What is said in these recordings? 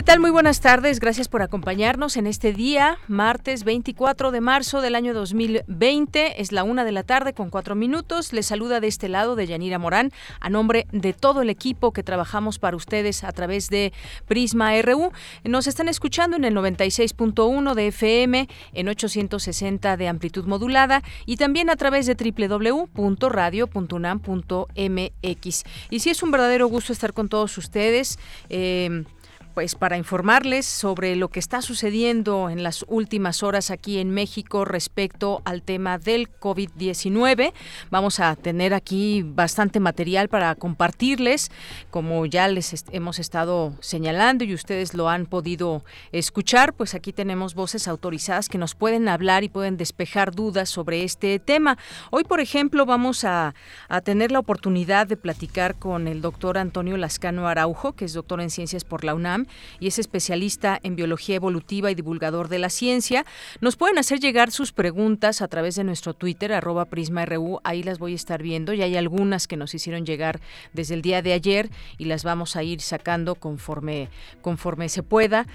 ¿Qué tal? Muy buenas tardes. Gracias por acompañarnos en este día, martes 24 de marzo del año 2020. Es la una de la tarde con cuatro minutos. Les saluda de este lado de Yanira Morán a nombre de todo el equipo que trabajamos para ustedes a través de Prisma RU. Nos están escuchando en el 96.1 de FM, en 860 de amplitud modulada y también a través de www.radio.unam.mx. Y sí es un verdadero gusto estar con todos ustedes. Eh, pues para informarles sobre lo que está sucediendo en las últimas horas aquí en México respecto al tema del COVID-19. Vamos a tener aquí bastante material para compartirles, como ya les hemos estado señalando y ustedes lo han podido escuchar, pues aquí tenemos voces autorizadas que nos pueden hablar y pueden despejar dudas sobre este tema. Hoy, por ejemplo, vamos a, a tener la oportunidad de platicar con el doctor Antonio Lascano Araujo, que es doctor en ciencias por la UNAM y es especialista en biología evolutiva y divulgador de la ciencia. Nos pueden hacer llegar sus preguntas a través de nuestro Twitter, arroba PrismaRU, ahí las voy a estar viendo y hay algunas que nos hicieron llegar desde el día de ayer y las vamos a ir sacando conforme, conforme se pueda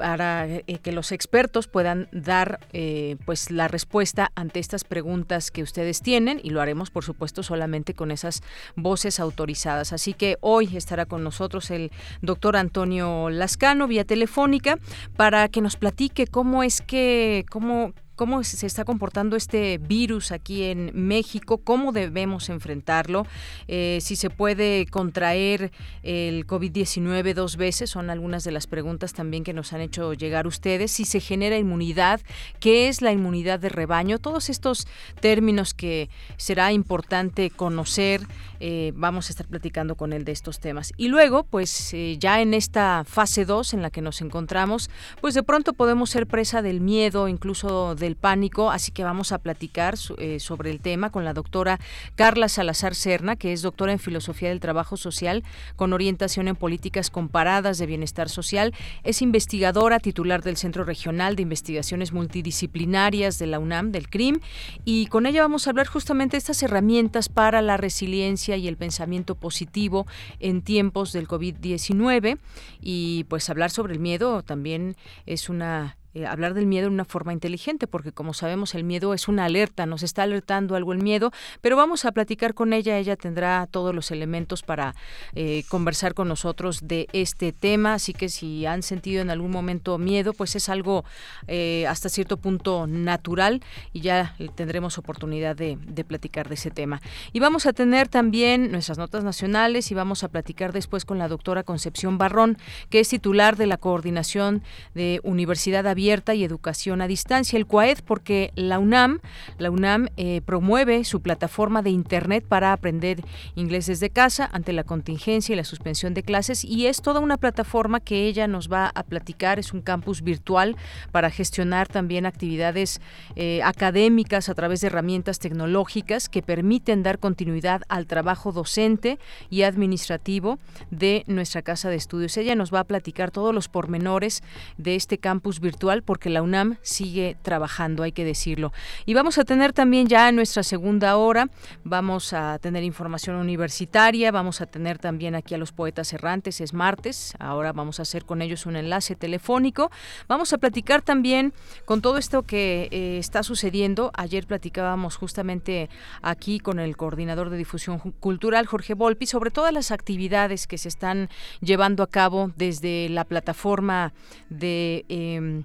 para eh, que los expertos puedan dar eh, pues la respuesta ante estas preguntas que ustedes tienen y lo haremos por supuesto solamente con esas voces autorizadas. Así que hoy estará con nosotros el doctor Antonio Lascano vía telefónica para que nos platique cómo es que cómo cómo se está comportando este virus aquí en México, cómo debemos enfrentarlo, eh, si se puede contraer el COVID-19 dos veces, son algunas de las preguntas también que nos han hecho llegar ustedes, si se genera inmunidad, qué es la inmunidad de rebaño, todos estos términos que será importante conocer, eh, vamos a estar platicando con él de estos temas. Y luego, pues eh, ya en esta fase 2 en la que nos encontramos, pues de pronto podemos ser presa del miedo, incluso del pánico, así que vamos a platicar eh, sobre el tema con la doctora Carla Salazar Serna, que es doctora en Filosofía del Trabajo Social con orientación en políticas comparadas de bienestar social. Es investigadora titular del Centro Regional de Investigaciones Multidisciplinarias de la UNAM, del CRIM, y con ella vamos a hablar justamente de estas herramientas para la resiliencia y el pensamiento positivo en tiempos del COVID-19 y pues hablar sobre el miedo también es una eh, hablar del miedo de una forma inteligente, porque como sabemos el miedo es una alerta, nos está alertando algo el miedo, pero vamos a platicar con ella, ella tendrá todos los elementos para eh, conversar con nosotros de este tema, así que si han sentido en algún momento miedo, pues es algo eh, hasta cierto punto natural y ya tendremos oportunidad de, platicar de ese tema. Y vamos a tener también nuestras notas nacionales y vamos a platicar después con la doctora Concepción Barrón, que es titular de la coordinación de Universidad Abierta y educación a distancia, el CUAED, porque la UNAM, la UNAM eh, promueve su plataforma de internet para aprender inglés desde casa ante la contingencia y la suspensión de clases y es toda una plataforma que ella nos va a platicar, es un campus virtual para gestionar también actividades eh, académicas a través de herramientas tecnológicas que permiten dar continuidad al trabajo docente y administrativo de nuestra casa de estudios. Ella nos va a platicar todos los pormenores de este campus virtual porque la UNAM sigue trabajando, hay que decirlo. Y vamos a tener también ya en nuestra segunda hora, vamos a tener información universitaria, vamos a tener también aquí a los poetas errantes, es martes, ahora vamos a hacer con ellos un enlace telefónico. Vamos a platicar también con todo esto que eh, está sucediendo. Ayer platicábamos justamente aquí con el coordinador de difusión cultural, Jorge Volpi, sobre todas las actividades que se están llevando a cabo desde la plataforma de... Em,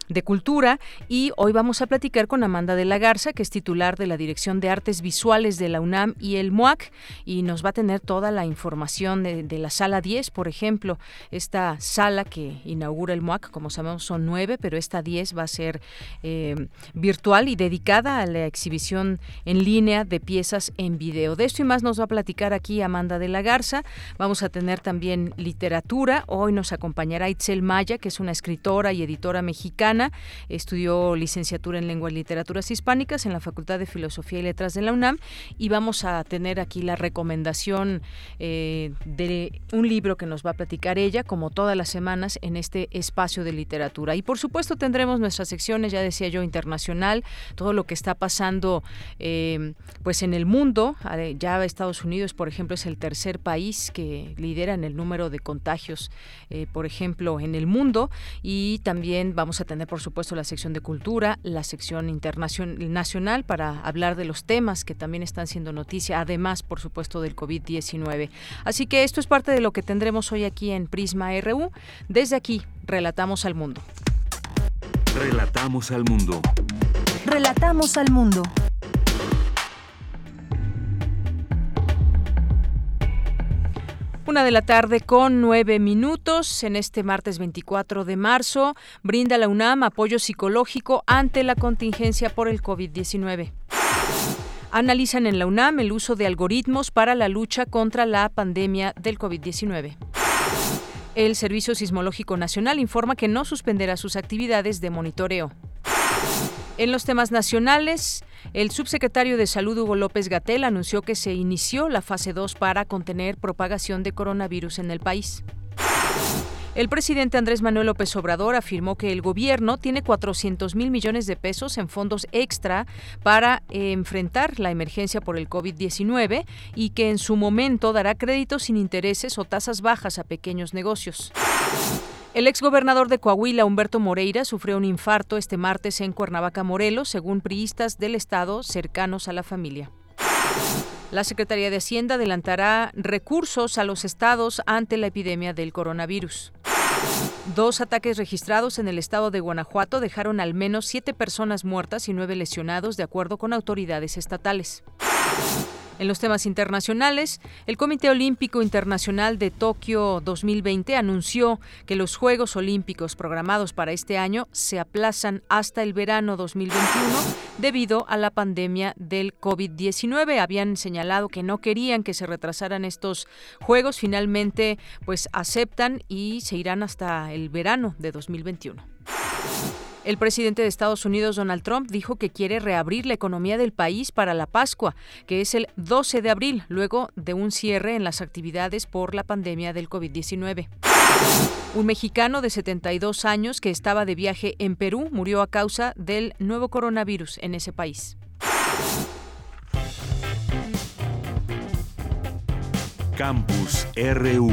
de Cultura y hoy vamos a platicar con Amanda de la Garza, que es titular de la Dirección de Artes Visuales de la UNAM y el MUAC y nos va a tener toda la información de, la sala 10, por ejemplo, esta sala que inaugura el MUAC, como sabemos son nueve, pero esta 10 va a ser eh, virtual y dedicada a la exhibición en línea de piezas en video. De esto y más nos va a platicar aquí Amanda de la Garza. Vamos a tener también literatura. Hoy nos acompañará Itzel Maya, que es una escritora y editora mexicana estudió licenciatura en Lengua y Literaturas Hispánicas en la Facultad de Filosofía y Letras de la UNAM y vamos a tener aquí la recomendación eh, de un libro que nos va a platicar ella, como todas las semanas, en este espacio de literatura. Y por supuesto tendremos nuestras secciones, ya decía yo, internacional, todo lo que está pasando eh, pues en el mundo. Ya Estados Unidos, por ejemplo, es el tercer país que lidera en el número de contagios, eh, por ejemplo, en el mundo. Y también vamos a tener por supuesto, la sección de cultura, la sección internacional nacional para hablar de los temas que también están siendo noticia, además, por supuesto, del COVID-19. Así que esto es parte de lo que tendremos hoy aquí en Prisma RU. Desde aquí, relatamos al mundo. Relatamos al mundo. Relatamos al mundo. Una de la tarde con nueve minutos en este martes 24 de marzo brinda la UNAM apoyo psicológico ante la contingencia por el COVID-19. Analizan en la UNAM el uso de algoritmos para la lucha contra la pandemia del COVID-19. El Servicio Sismológico Nacional informa que no suspenderá sus actividades de monitoreo. En los temas nacionales, el subsecretario de Salud Hugo López Gatel anunció que se inició la fase 2 para contener propagación de coronavirus en el país. El presidente Andrés Manuel López Obrador afirmó que el gobierno tiene 400 mil millones de pesos en fondos extra para enfrentar la emergencia por el COVID-19 y que en su momento dará créditos sin intereses o tasas bajas a pequeños negocios. El exgobernador de Coahuila, Humberto Moreira, sufrió un infarto este martes en Cuernavaca, Morelos, según priistas del Estado cercanos a la familia. La Secretaría de Hacienda adelantará recursos a los estados ante la epidemia del coronavirus. Dos ataques registrados en el estado de Guanajuato dejaron al menos siete personas muertas y nueve lesionados, de acuerdo con autoridades estatales. En los temas internacionales, el Comité Olímpico Internacional de Tokio 2020 anunció que los Juegos Olímpicos programados para este año se aplazan hasta el verano 2021 debido a la pandemia del COVID-19. Habían señalado que no querían que se retrasaran estos Juegos, finalmente pues aceptan y se irán hasta el verano de 2021. El presidente de Estados Unidos, Donald Trump, dijo que quiere reabrir la economía del país para la Pascua, que es el 12 de abril, luego de un cierre en las actividades por la pandemia del COVID-19. Un mexicano de 72 años que estaba de viaje en Perú murió a causa del nuevo coronavirus en ese país. Campus RU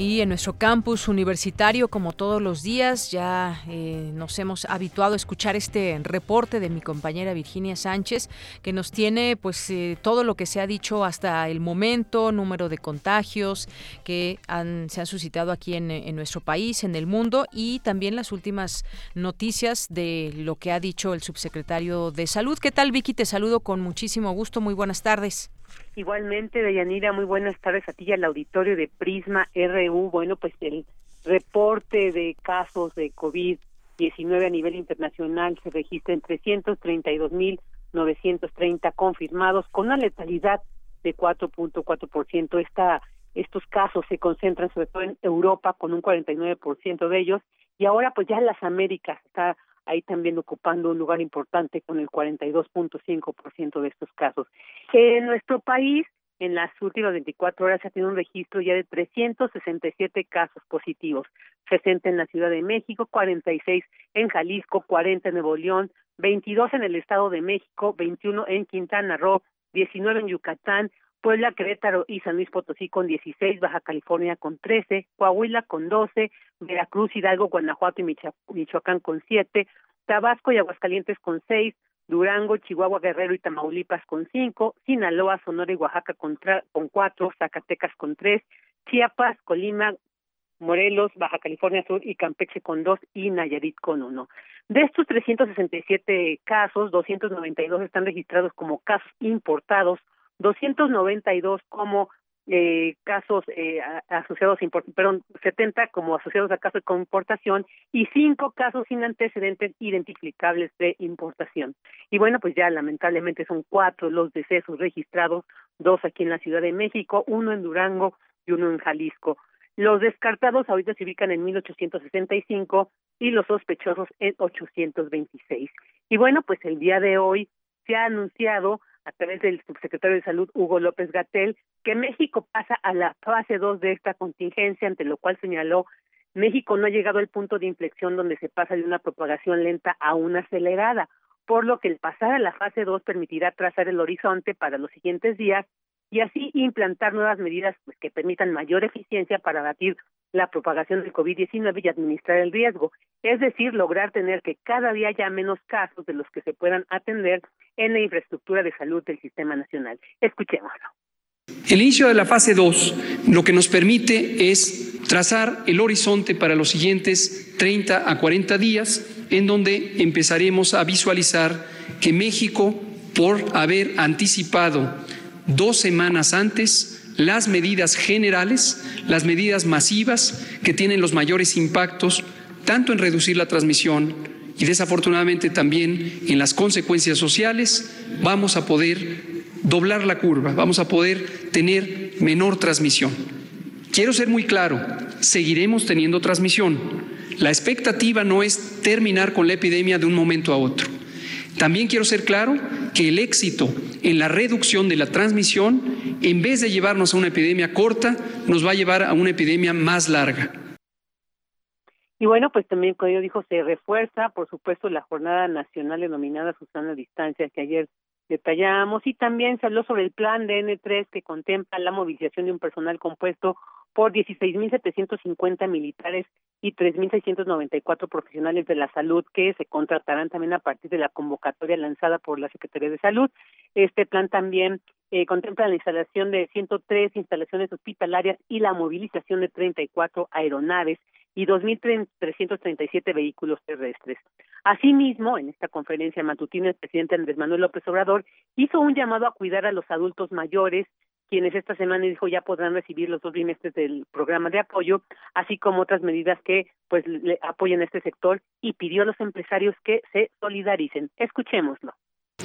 Y en nuestro campus universitario, como todos los días, ya eh, nos hemos habituado a escuchar este reporte de mi compañera Virginia Sánchez, que nos tiene pues eh, todo lo que se ha dicho hasta el momento, número de contagios que se han suscitado aquí en, en nuestro país, en el mundo, y también las últimas noticias de lo que ha dicho el subsecretario de Salud. ¿Qué tal, Vicky? Te saludo con muchísimo gusto. Muy buenas tardes. Igualmente, Deyanira, muy buenas tardes a ti y al auditorio de Prisma RU. Bueno, pues el reporte de casos de COVID-19 a nivel internacional se registra en 332.930 confirmados, con una letalidad de 4.4%. Esta, estos casos se concentran sobre todo en Europa, con un 49% de ellos, y ahora pues ya en las Américas está ahí también ocupando un lugar importante con el 42.5% de estos casos. En nuestro país en las últimas 24 horas se ha tenido un registro ya de 367 casos positivos, 60 en la Ciudad de México, 46 en Jalisco, 40 en Nuevo León, 22 en el Estado de México, 21 en Quintana Roo, 19 en Yucatán, Puebla, Querétaro y San Luis Potosí con 16, Baja California con 13, Coahuila con 12, Veracruz, Hidalgo, Guanajuato y Michoacán con 7, Tabasco y Aguascalientes con 6, Durango, Chihuahua, Guerrero y Tamaulipas con cinco, Sinaloa, Sonora y Oaxaca con, con cuatro, Zacatecas con tres, Chiapas, Colima, Morelos, Baja California Sur y Campeche con dos y Nayarit con uno. De estos 367 casos, 292 están registrados como casos importados, 292 como eh, casos eh, asociados, perdón, 70 como asociados a casos de importación y cinco casos sin antecedentes identificables de importación. Y bueno, pues ya lamentablemente son cuatro los decesos registrados, dos aquí en la Ciudad de México, uno en Durango y uno en Jalisco. Los descartados ahorita se ubican en 1865 y los sospechosos en 826. Y bueno, pues el día de hoy se ha anunciado a través del subsecretario de Salud Hugo López Gatel que México pasa a la fase 2 de esta contingencia, ante lo cual señaló México no ha llegado al punto de inflexión donde se pasa de una propagación lenta a una acelerada, por lo que el pasar a la fase 2 permitirá trazar el horizonte para los siguientes días y así implantar nuevas medidas pues, que permitan mayor eficiencia para abatir la propagación del COVID-19 y administrar el riesgo, es decir, lograr tener que cada día haya menos casos de los que se puedan atender en la infraestructura de salud del sistema nacional. Escuchémoslo. El inicio de la fase 2 lo que nos permite es trazar el horizonte para los siguientes 30 a 40 días, en donde empezaremos a visualizar que México, por haber anticipado dos semanas antes las medidas generales, las medidas masivas que tienen los mayores impactos, tanto en reducir la transmisión y desafortunadamente también en las consecuencias sociales, vamos a poder doblar la curva, vamos a poder tener menor transmisión. Quiero ser muy claro, seguiremos teniendo transmisión. La expectativa no es terminar con la epidemia de un momento a otro. También quiero ser claro que el éxito en la reducción de la transmisión, en vez de llevarnos a una epidemia corta, nos va a llevar a una epidemia más larga. Y bueno, pues también, como yo dijo, se refuerza, por supuesto, la jornada nacional denominada Susana Distancia, que ayer detallamos, y también se habló sobre el plan de N3 que contempla la movilización de un personal compuesto por 16.750 militares y 3.694 profesionales de la salud que se contratarán también a partir de la convocatoria lanzada por la Secretaría de Salud. Este plan también eh, contempla la instalación de 103 instalaciones hospitalarias y la movilización de 34 aeronaves y 2.337 vehículos terrestres. Asimismo, en esta conferencia matutina, el presidente Andrés Manuel López Obrador hizo un llamado a cuidar a los adultos mayores, quienes esta semana dijo ya podrán recibir los dos bimestres del programa de apoyo, así como otras medidas que pues le apoyen a este sector y pidió a los empresarios que se solidaricen. Escuchémoslo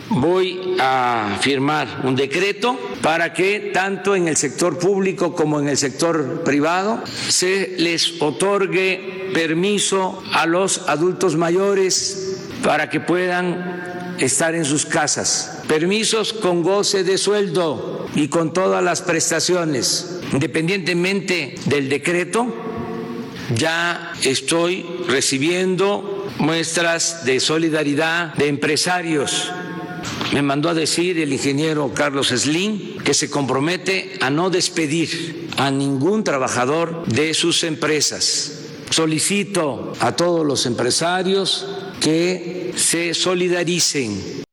voy a firmar un decreto para que tanto en el sector público como en el sector privado se les otorgue permiso a los adultos mayores para que puedan estar en sus casas. Permisos con goce de sueldo y con todas las prestaciones, independientemente del decreto. Ya estoy recibiendo muestras de solidaridad de empresarios me mandó a decir el ingeniero Carlos Slim que se compromete a no despedir a ningún trabajador de sus empresas. Solicito a todos los empresarios que se solidaricen.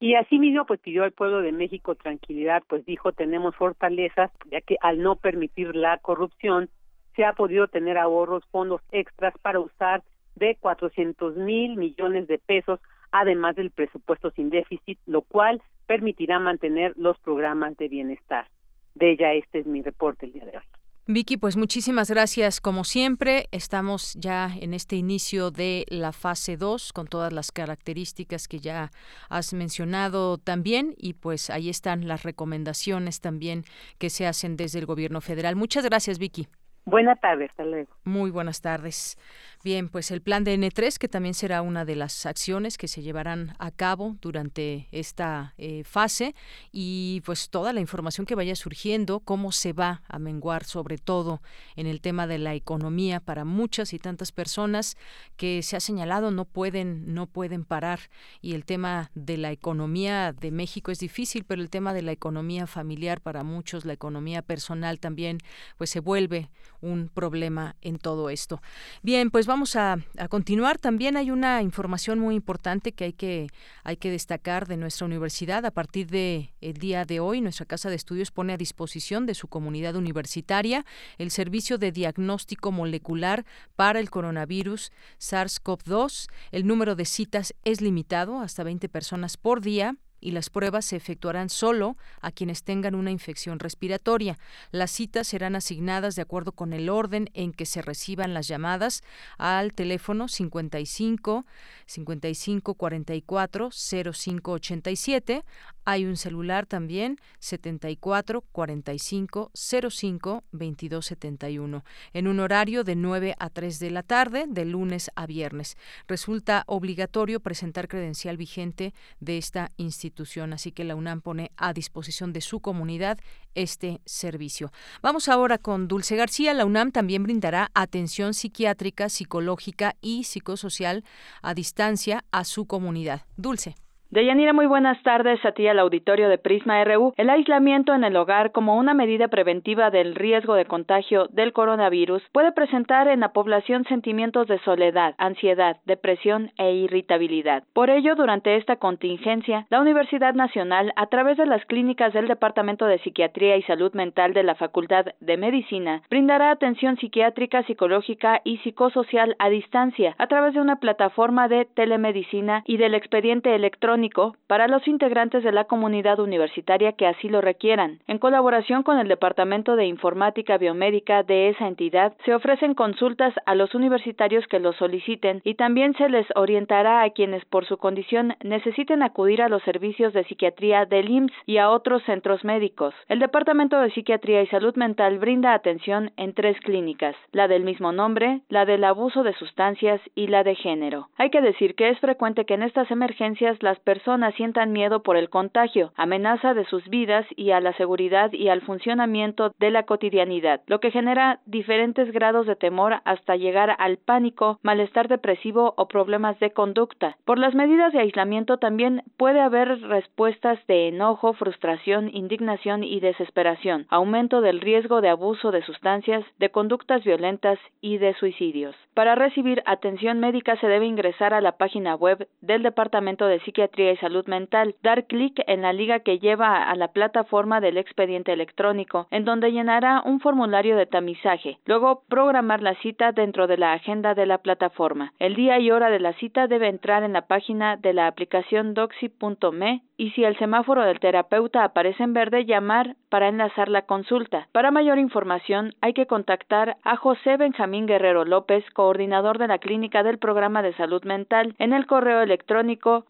Y así mismo pues pidió al pueblo de México tranquilidad, pues dijo tenemos fortalezas, ya que al no permitir la corrupción se ha podido tener ahorros, fondos extras para usar de 400 mil millones de pesos además del presupuesto sin déficit, lo cual permitirá mantener los programas de bienestar. De ella, este es mi reporte el día de hoy. Vicky, pues muchísimas gracias como siempre. Estamos ya en este inicio de la fase 2 con todas las características que ya has mencionado también y pues ahí están las recomendaciones también que se hacen desde el gobierno federal. Muchas gracias, Vicky. Buenas tardes, hasta luego. Muy buenas tardes. Bien, pues el plan de N3, que también será una de las acciones que se llevarán a cabo durante esta eh, fase y pues toda la información que vaya surgiendo, cómo se va a menguar sobre todo en el tema de la economía para muchas y tantas personas que se ha señalado no pueden no pueden parar y el tema de la economía de México es difícil, pero el tema de la economía familiar para muchos, la economía personal también pues se vuelve un problema en todo esto. Bien, pues vamos a, continuar. También hay una información muy importante que hay que, hay que destacar de nuestra universidad. A partir del el día de hoy, nuestra Casa de Estudios pone a disposición de su comunidad universitaria el servicio de diagnóstico molecular para el coronavirus SARS-CoV-2. El número de citas es limitado hasta 20 personas por día y las pruebas se efectuarán solo a quienes tengan una infección respiratoria. Las citas serán asignadas de acuerdo con el orden en que se reciban las llamadas al teléfono 55 55 44 05 87. Hay un celular también 74 45 05 22 71 en un horario de 9 a 3 de la tarde de lunes a viernes. Resulta obligatorio presentar credencial vigente de esta institución, así que la UNAM pone a disposición de su comunidad este servicio. Vamos ahora con Dulce García. La UNAM también brindará atención psiquiátrica, psicológica y psicosocial a distancia a su comunidad. Dulce. Deyanira, muy buenas tardes a ti al auditorio de Prisma RU. El aislamiento en el hogar como una medida preventiva del riesgo de contagio del coronavirus puede presentar en la población sentimientos de soledad, ansiedad, depresión e irritabilidad. Por ello, durante esta contingencia, la Universidad Nacional, a través de las clínicas del Departamento de Psiquiatría y Salud Mental de la Facultad de Medicina, brindará atención psiquiátrica, psicológica y psicosocial a distancia a través de una plataforma de telemedicina y del expediente electrónico para los integrantes de la comunidad universitaria que así lo requieran. En colaboración con el Departamento de Informática Biomédica de esa entidad, se ofrecen consultas a los universitarios que lo soliciten y también se les orientará a quienes por su condición necesiten acudir a los servicios de psiquiatría del IMSS y a otros centros médicos. El Departamento de Psiquiatría y Salud Mental brinda atención en tres clínicas, la del mismo nombre, la del abuso de sustancias y la de género. Hay que decir que es frecuente que en estas emergencias las personas sientan miedo por el contagio, amenaza de sus vidas y a la seguridad y al funcionamiento de la cotidianidad, lo que genera diferentes grados de temor hasta llegar al pánico, malestar depresivo o problemas de conducta. Por las medidas de aislamiento también puede haber respuestas de enojo, frustración, indignación y desesperación, aumento del riesgo de abuso de sustancias, de conductas violentas y de suicidios. Para recibir atención médica se debe ingresar a la página web del Departamento de Psiquiatría y Salud Mental, dar clic en la liga que lleva a la plataforma del expediente electrónico, en donde llenará un formulario de tamizaje, luego programar la cita dentro de la agenda de la plataforma. El día y hora de la cita debe entrar en la página de la aplicación doxy.me y si el semáforo del terapeuta aparece en verde, llamar para enlazar la consulta. Para mayor información hay que contactar a José Benjamín Guerrero López, coordinador de la Clínica del Programa de Salud Mental, en el correo electrónico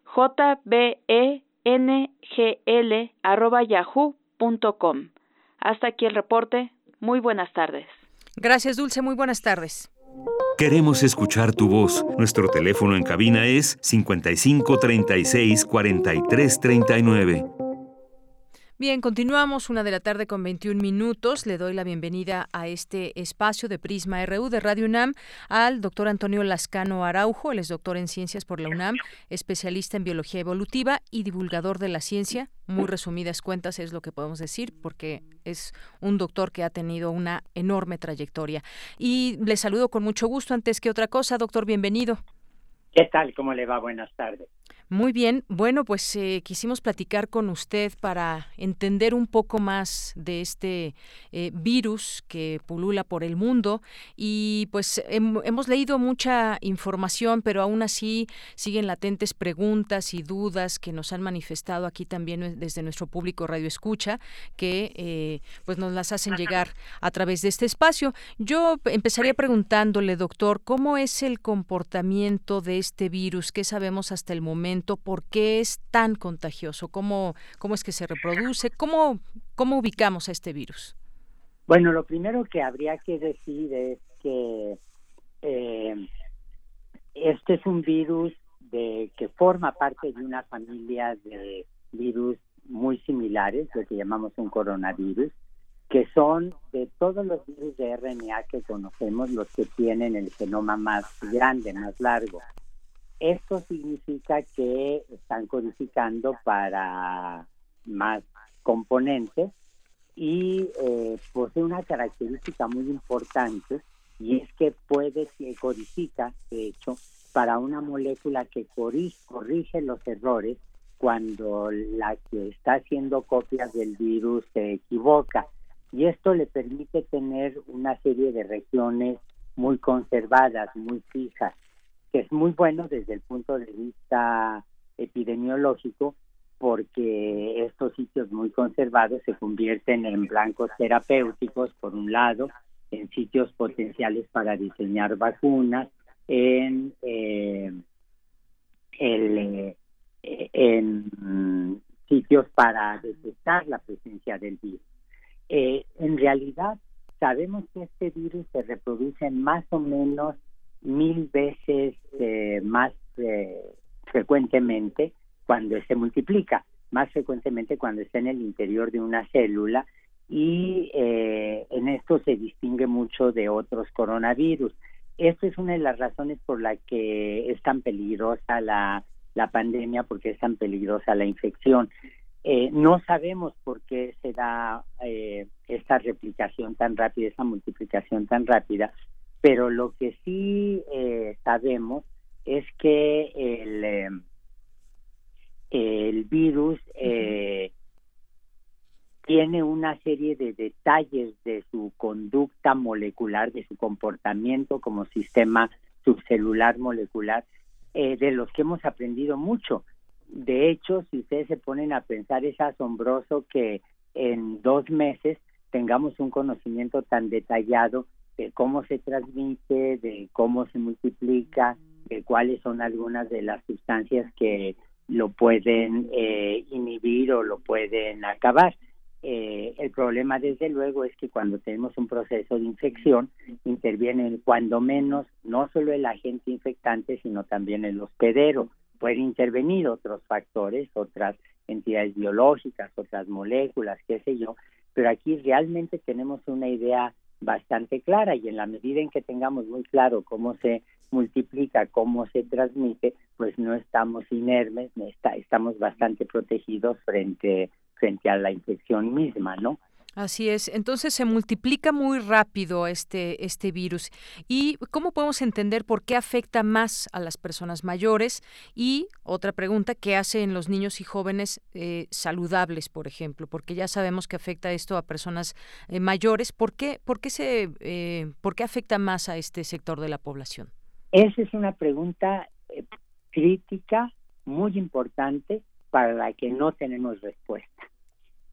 jbengl.yahoo.com. Hasta aquí el reporte. Muy buenas tardes. Gracias, Dulce. Muy buenas tardes. Queremos escuchar tu voz. Nuestro teléfono en cabina es 55 36 43 39. Bien, continuamos una de la tarde con 21 minutos. Le doy la bienvenida a este espacio de Prisma RU de Radio UNAM al doctor Antonio Lascano Araujo. Él es doctor en ciencias por la UNAM, especialista en biología evolutiva y divulgador de la ciencia. Muy resumidas cuentas es lo que podemos decir porque es un doctor que ha tenido una enorme trayectoria. Y le saludo con mucho gusto. Antes que otra cosa, doctor, bienvenido. ¿Qué tal? ¿Cómo le va? Buenas tardes. Muy bien, bueno, pues eh, quisimos platicar con usted para entender un poco más de este eh, virus que pulula por el mundo y pues hemos leído mucha información, pero aún así siguen latentes preguntas y dudas que nos han manifestado aquí también desde nuestro público Radio Escucha, que eh, pues nos las hacen llegar a través de este espacio. Yo empezaría preguntándole, doctor, ¿cómo es el comportamiento de este virus? ¿Qué sabemos hasta el momento? Por qué es tan contagioso, cómo, cómo es que se reproduce, cómo, cómo ubicamos a este virus. Bueno, lo primero que habría que decir es que eh, este es un virus de que forma parte de una familia de virus muy similares, lo que llamamos un coronavirus, que son de todos los virus de RNA que conocemos los que tienen el genoma más grande, más largo. Esto significa que están codificando para más componentes y eh, posee una característica muy importante y es que puede que codifica, de hecho, para una molécula que corrige los errores cuando la que está haciendo copias del virus se equivoca. Y esto le permite tener una serie de regiones muy conservadas, muy fijas, que es muy bueno desde el punto de vista epidemiológico, porque estos sitios muy conservados se convierten en blancos terapéuticos, por un lado, en sitios potenciales para diseñar vacunas, en, eh, el, eh, en sitios para detectar la presencia del virus. Eh, en realidad, sabemos que este virus se reproduce más o menos mil veces más frecuentemente cuando se multiplica, más frecuentemente cuando está en el interior de una célula y eh, en esto se distingue mucho de otros coronavirus. Esta es una de las razones por la que es tan peligrosa la, la pandemia, porque es tan peligrosa la infección. Eh, no sabemos por qué se da eh, esta replicación tan rápida, esa multiplicación tan rápida, pero lo que sí sabemos es que el, el virus tiene una serie de detalles de su conducta molecular, de su comportamiento como sistema subcelular molecular, eh, de los que hemos aprendido mucho. De hecho, si ustedes se ponen a pensar, es asombroso que en dos meses tengamos un conocimiento tan detallado de cómo se transmite, de cómo se multiplica, de cuáles son algunas de las sustancias que lo pueden eh, inhibir o lo pueden acabar. Eh, el problema, desde luego, es que cuando tenemos un proceso de infección, interviene cuando menos no solo el agente infectante, sino también el hospedero. Puede intervenir otros factores, otras entidades biológicas, otras moléculas, qué sé yo, pero aquí realmente tenemos una idea bastante clara y en la medida en que tengamos muy claro cómo se multiplica, cómo se transmite, pues no estamos inermes, estamos bastante protegidos frente frente a la infección misma, ¿no? Así es. Entonces se multiplica muy rápido este, este virus. ¿Y cómo podemos entender por qué afecta más a las personas mayores? Y otra pregunta, ¿qué hace en los niños y jóvenes eh, saludables, por ejemplo? Porque ya sabemos que afecta esto a personas eh, mayores. ¿Por qué, por, qué se, eh, ¿Por qué afecta más a este sector de la población? Esa es una pregunta crítica, muy importante, para la que no tenemos respuesta.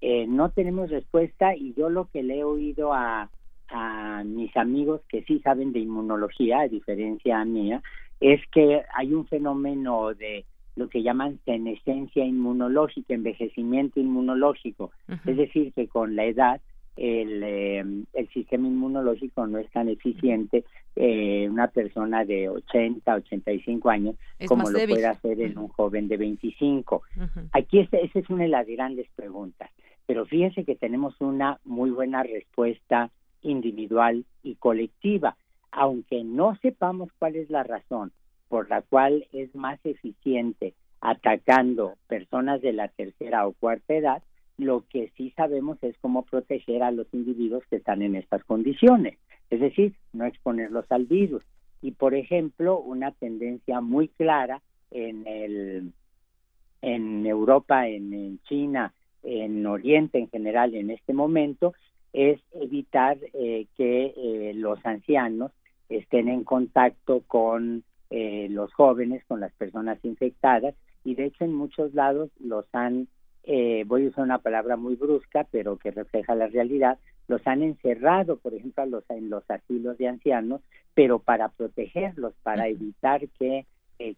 Eh, no tenemos respuesta y yo lo que le he oído a, a mis amigos que sí saben de inmunología, a diferencia mía, es que hay un fenómeno de lo que llaman senescencia inmunológica, envejecimiento inmunológico. Es decir, que con la edad el, eh, el sistema inmunológico no es tan eficiente eh, una persona de 80, 85 años como lo puede hacer en un joven de 25. Aquí esa es una de las grandes preguntas. Pero fíjense que tenemos una muy buena respuesta individual y colectiva, aunque no sepamos cuál es la razón por la cual es más eficiente atacando personas de la tercera o cuarta edad, lo que sí sabemos es cómo proteger a los individuos que están en estas condiciones, es decir, no exponerlos al virus. Y por ejemplo, una tendencia muy clara en el en Europa, en China en Oriente en general en este momento es evitar eh, que eh, los ancianos estén en contacto con eh, los jóvenes, con las personas infectadas. Y de hecho en muchos lados los han, voy a usar una palabra muy brusca pero que refleja la realidad, los han encerrado, por ejemplo, los, en los asilos de ancianos, pero para protegerlos, para evitar que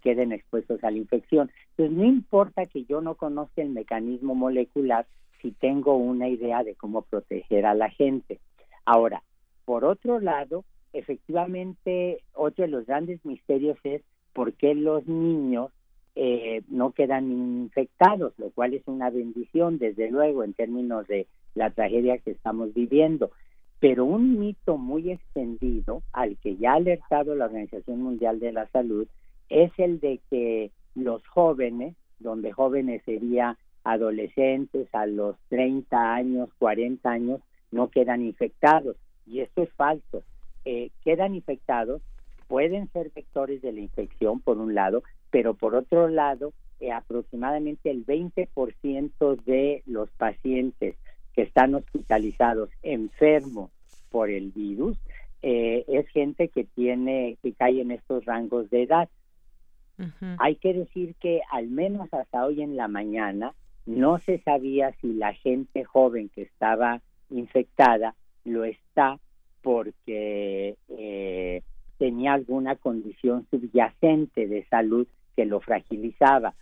queden expuestos a la infección. Entonces, no importa que yo no conozca el mecanismo molecular si tengo una idea de cómo proteger a la gente. Ahora, por otro lado, efectivamente, otro de los grandes misterios es por qué los niños eh, no quedan infectados, lo cual es una bendición, desde luego, en términos de la tragedia que estamos viviendo. Pero un mito muy extendido, al que ya ha alertado la Organización Mundial de la Salud, es el de que los jóvenes, donde jóvenes sería adolescentes a los 30 años, 40 años, no quedan infectados. Y esto es falso. Eh, quedan infectados, pueden ser vectores de la infección, por un lado, pero por otro lado, eh, aproximadamente el 20% de los pacientes que están hospitalizados enfermos por el virus eh, es gente que tiene que cae en estos rangos de edad. Hay que decir que al menos hasta hoy en la mañana no se sabía si la gente joven que estaba infectada lo está porque eh, tenía alguna condición subyacente de salud que lo fragilizaba.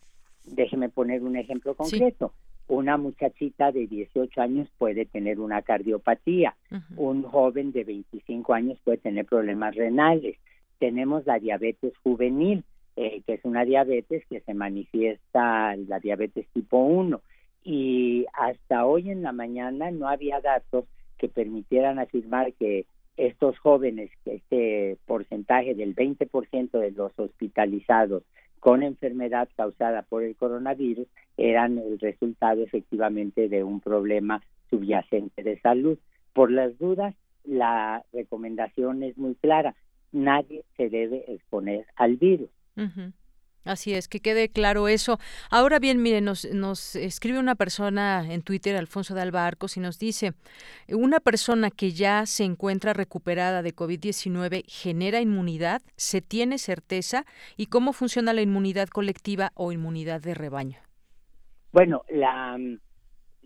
Déjeme poner un ejemplo concreto. Una muchachita de 18 años puede tener una cardiopatía. Un joven de 25 años puede tener problemas renales. Tenemos la diabetes juvenil, eh, que es una diabetes que se manifiesta, la diabetes tipo 1. Y hasta hoy en la mañana no había datos que permitieran afirmar que estos jóvenes, este porcentaje del 20% de los hospitalizados con enfermedad causada por el coronavirus eran el resultado efectivamente de un problema subyacente de salud. Por las dudas, la recomendación es muy clara. Nadie se debe exponer al virus. Así es, que quede claro eso. Ahora bien, mire, nos, nos escribe una persona en Twitter, Alfonso de Alba Arcos, y nos dice, ¿una persona que ya se encuentra recuperada de COVID-19 genera inmunidad? ¿Se tiene certeza? ¿Y cómo funciona la inmunidad colectiva o inmunidad de rebaño? Bueno, la,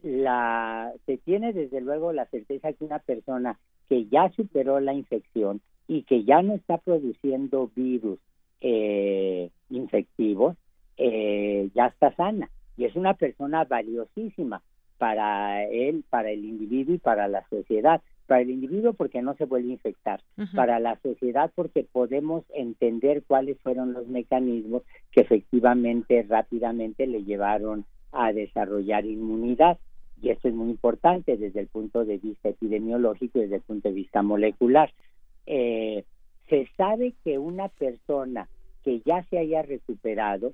la, se tiene desde luego la certeza que una persona que ya superó la infección y que ya no está produciendo virus, eh, infectivos, eh, ya está sana y es una persona valiosísima para él, para el individuo y para la sociedad. Para el individuo porque no se vuelve a infectar, para la sociedad porque podemos entender cuáles fueron los mecanismos que efectivamente rápidamente le llevaron a desarrollar inmunidad. Y esto es muy importante desde el punto de vista epidemiológico y desde el punto de vista molecular. Eh, se sabe que una persona que ya se haya recuperado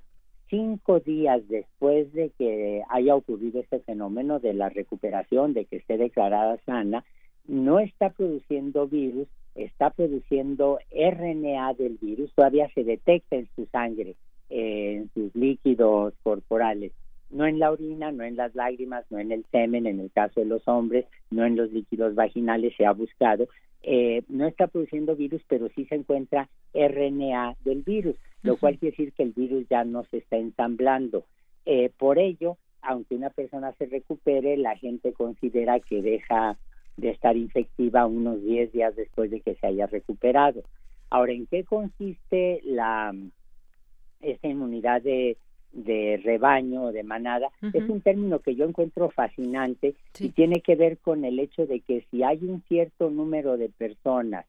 cinco días después de que haya ocurrido este fenómeno de la recuperación, de que esté declarada sana, no está produciendo virus, está produciendo RNA del virus, todavía se detecta en su sangre, eh, en sus líquidos corporales, no en la orina, no en las lágrimas, no en el semen, en el caso de los hombres, no en los líquidos vaginales se ha buscado, eh, no está produciendo virus, pero sí se encuentra RNA del virus, lo cual quiere decir que el virus ya no se está ensamblando. Eh, por ello, aunque una persona se recupere, la gente considera que deja de estar infectiva unos 10 días después de que se haya recuperado. Ahora, ¿en qué consiste la esta inmunidad de de rebaño o de manada, es un término que yo encuentro fascinante y tiene que ver con el hecho de que si hay un cierto número de personas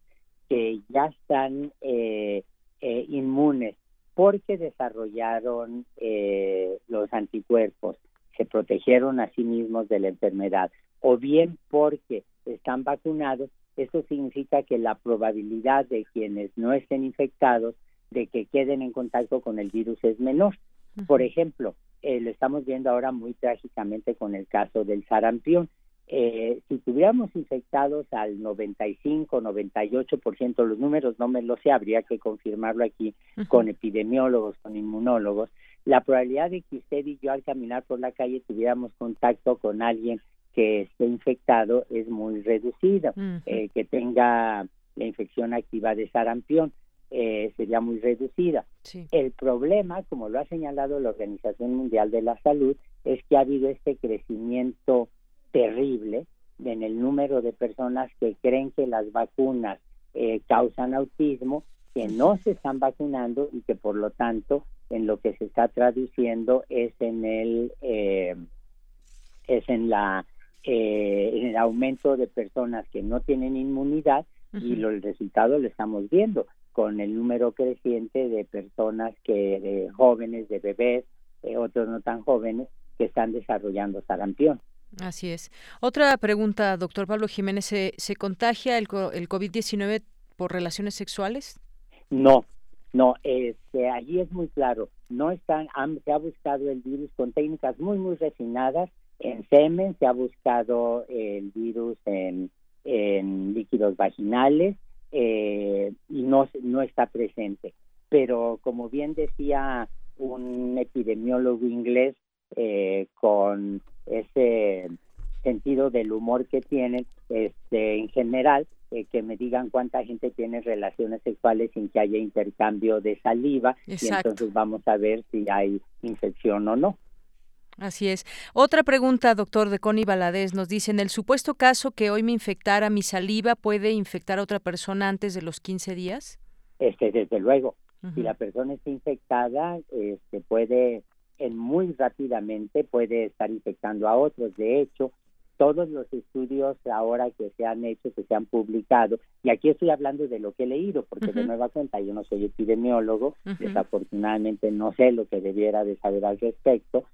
que ya están eh, eh, inmunes porque desarrollaron eh, los anticuerpos, se protegieron a sí mismos de la enfermedad, o bien porque están vacunados, eso significa que la probabilidad de quienes no estén infectados de que queden en contacto con el virus es menor. Por ejemplo, eh, lo estamos viendo ahora muy trágicamente con el caso del sarampión. Eh, si tuviéramos infectados al 95, 98%, los números no me lo sé, habría que confirmarlo aquí con epidemiólogos, con inmunólogos, la probabilidad de que usted y yo al caminar por la calle tuviéramos contacto con alguien que esté infectado es muy reducida, eh, que tenga la infección activa de sarampión. Eh, sería muy reducida. El problema, como lo ha señalado la Organización Mundial de la Salud, es que ha habido este crecimiento terrible en el número de personas que creen que las vacunas eh, causan autismo, que no se están vacunando y que por lo tanto en lo que se está traduciendo es en el eh, es en la en el aumento de personas que no tienen inmunidad y lo, el resultado lo estamos viendo con el número creciente de personas que, de jóvenes, de bebés, eh, otros no tan jóvenes, que están desarrollando sarampión. Así es. Otra pregunta, doctor Pablo Jiménez, ¿se, se contagia el, el COVID-19 por relaciones sexuales? No, no, este, allí es muy claro, no están, se ha buscado el virus con técnicas muy, muy refinadas, en semen se ha buscado el virus en, en líquidos vaginales eh, y no, no está presente. Pero como bien decía un epidemiólogo inglés eh, con ese sentido del humor que tienen, este, en general, eh, que me digan cuánta gente tiene relaciones sexuales sin que haya intercambio de saliva y entonces vamos a ver si hay infección o no. Así es. Otra pregunta, doctor de Connie Valadez, nos dice, en el supuesto caso que hoy me infectara mi saliva, ¿puede infectar a otra persona antes de los 15 días? Este, desde luego. Si la persona está infectada, este, puede, en muy rápidamente, puede estar infectando a otros. De hecho, todos los estudios ahora que se han hecho, que se han publicado, y aquí estoy hablando de lo que he leído, porque de nueva cuenta yo no soy epidemiólogo, desafortunadamente no sé lo que debiera de saber al respecto,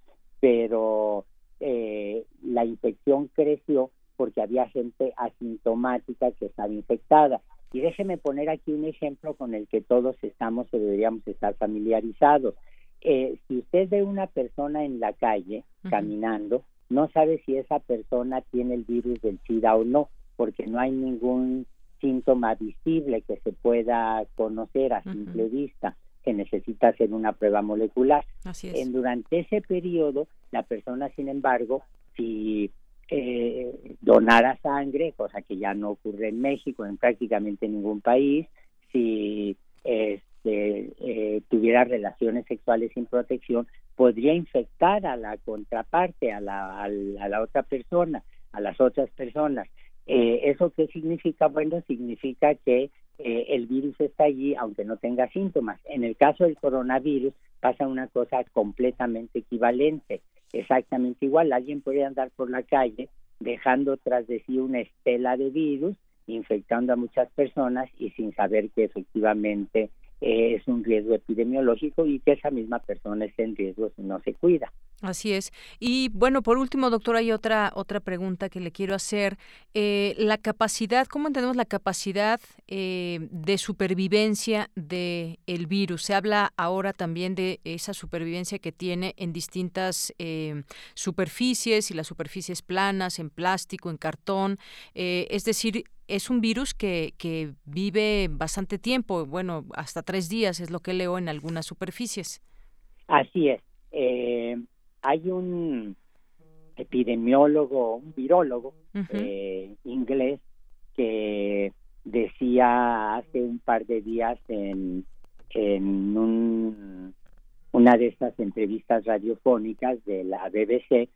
pero eh, la infección creció porque había gente asintomática que estaba infectada. Y déjeme poner aquí un ejemplo con el que todos estamos o deberíamos estar familiarizados. Eh, si usted ve una persona en la calle caminando, no sabe si esa persona tiene el virus del SIDA o no, porque no hay ningún síntoma visible que se pueda conocer a simple vista, que necesita hacer una prueba molecular. En, durante ese periodo, la persona, sin embargo, si eh, donara sangre, cosa que ya no ocurre en México, en prácticamente ningún país, si este, eh, tuviera relaciones sexuales sin protección, podría infectar a la contraparte, a la, a la, otra persona, a las otras personas. Eh, ¿Eso qué significa? Bueno, significa que eh, el virus está allí aunque no tenga síntomas. En el caso del coronavirus pasa una cosa completamente equivalente, exactamente igual. Alguien puede andar por la calle dejando tras de sí una estela de virus, infectando a muchas personas y sin saber que efectivamente eh, es un riesgo epidemiológico y que esa misma persona esté en riesgo si no se cuida. Así es. Y bueno, por último, doctor, hay otra otra pregunta que le quiero hacer. Eh, la capacidad, ¿cómo entendemos la capacidad eh, de supervivencia del el virus? Se habla ahora también de esa supervivencia que tiene en distintas superficies y las superficies planas, en plástico, en cartón. es decir, es un virus que, que vive bastante tiempo, bueno, hasta tres días es lo que leo en algunas superficies. Así es. Eh, hay un epidemiólogo, un virólogo eh, inglés que decía hace un par de días en, en un, una de estas entrevistas radiofónicas de la BBC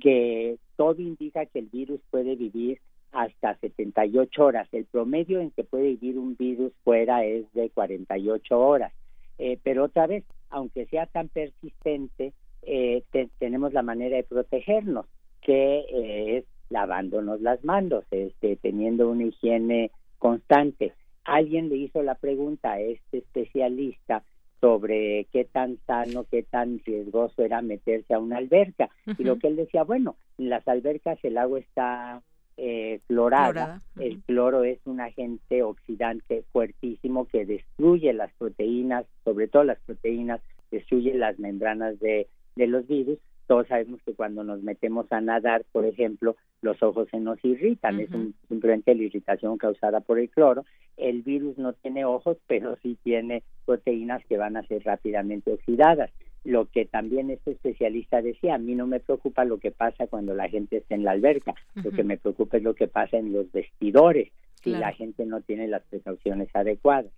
que todo indica que el virus puede vivir hasta 78 horas. El promedio en que puede vivir un virus fuera es de 48 horas. Eh, pero otra vez, aunque sea tan persistente, eh, tenemos la manera de protegernos, que eh, es lavándonos las manos, este, teniendo una higiene constante. Alguien le hizo la pregunta a este especialista sobre qué tan sano, qué tan riesgoso era meterse a una alberca. Y lo que él decía, bueno, en las albercas el agua está eh, clorada. El cloro es un agente oxidante fuertísimo que destruye las proteínas, sobre todo las proteínas, destruye las membranas de, de los virus. Todos sabemos que cuando nos metemos a nadar, por ejemplo, los ojos se nos irritan, es simplemente la irritación causada por el cloro. El virus no tiene ojos, pero sí tiene proteínas que van a ser rápidamente oxidadas lo que también este especialista decía, a mí no me preocupa lo que pasa cuando la gente está en la alberca, lo que me preocupa es lo que pasa en los vestidores, si la gente no tiene las precauciones adecuadas.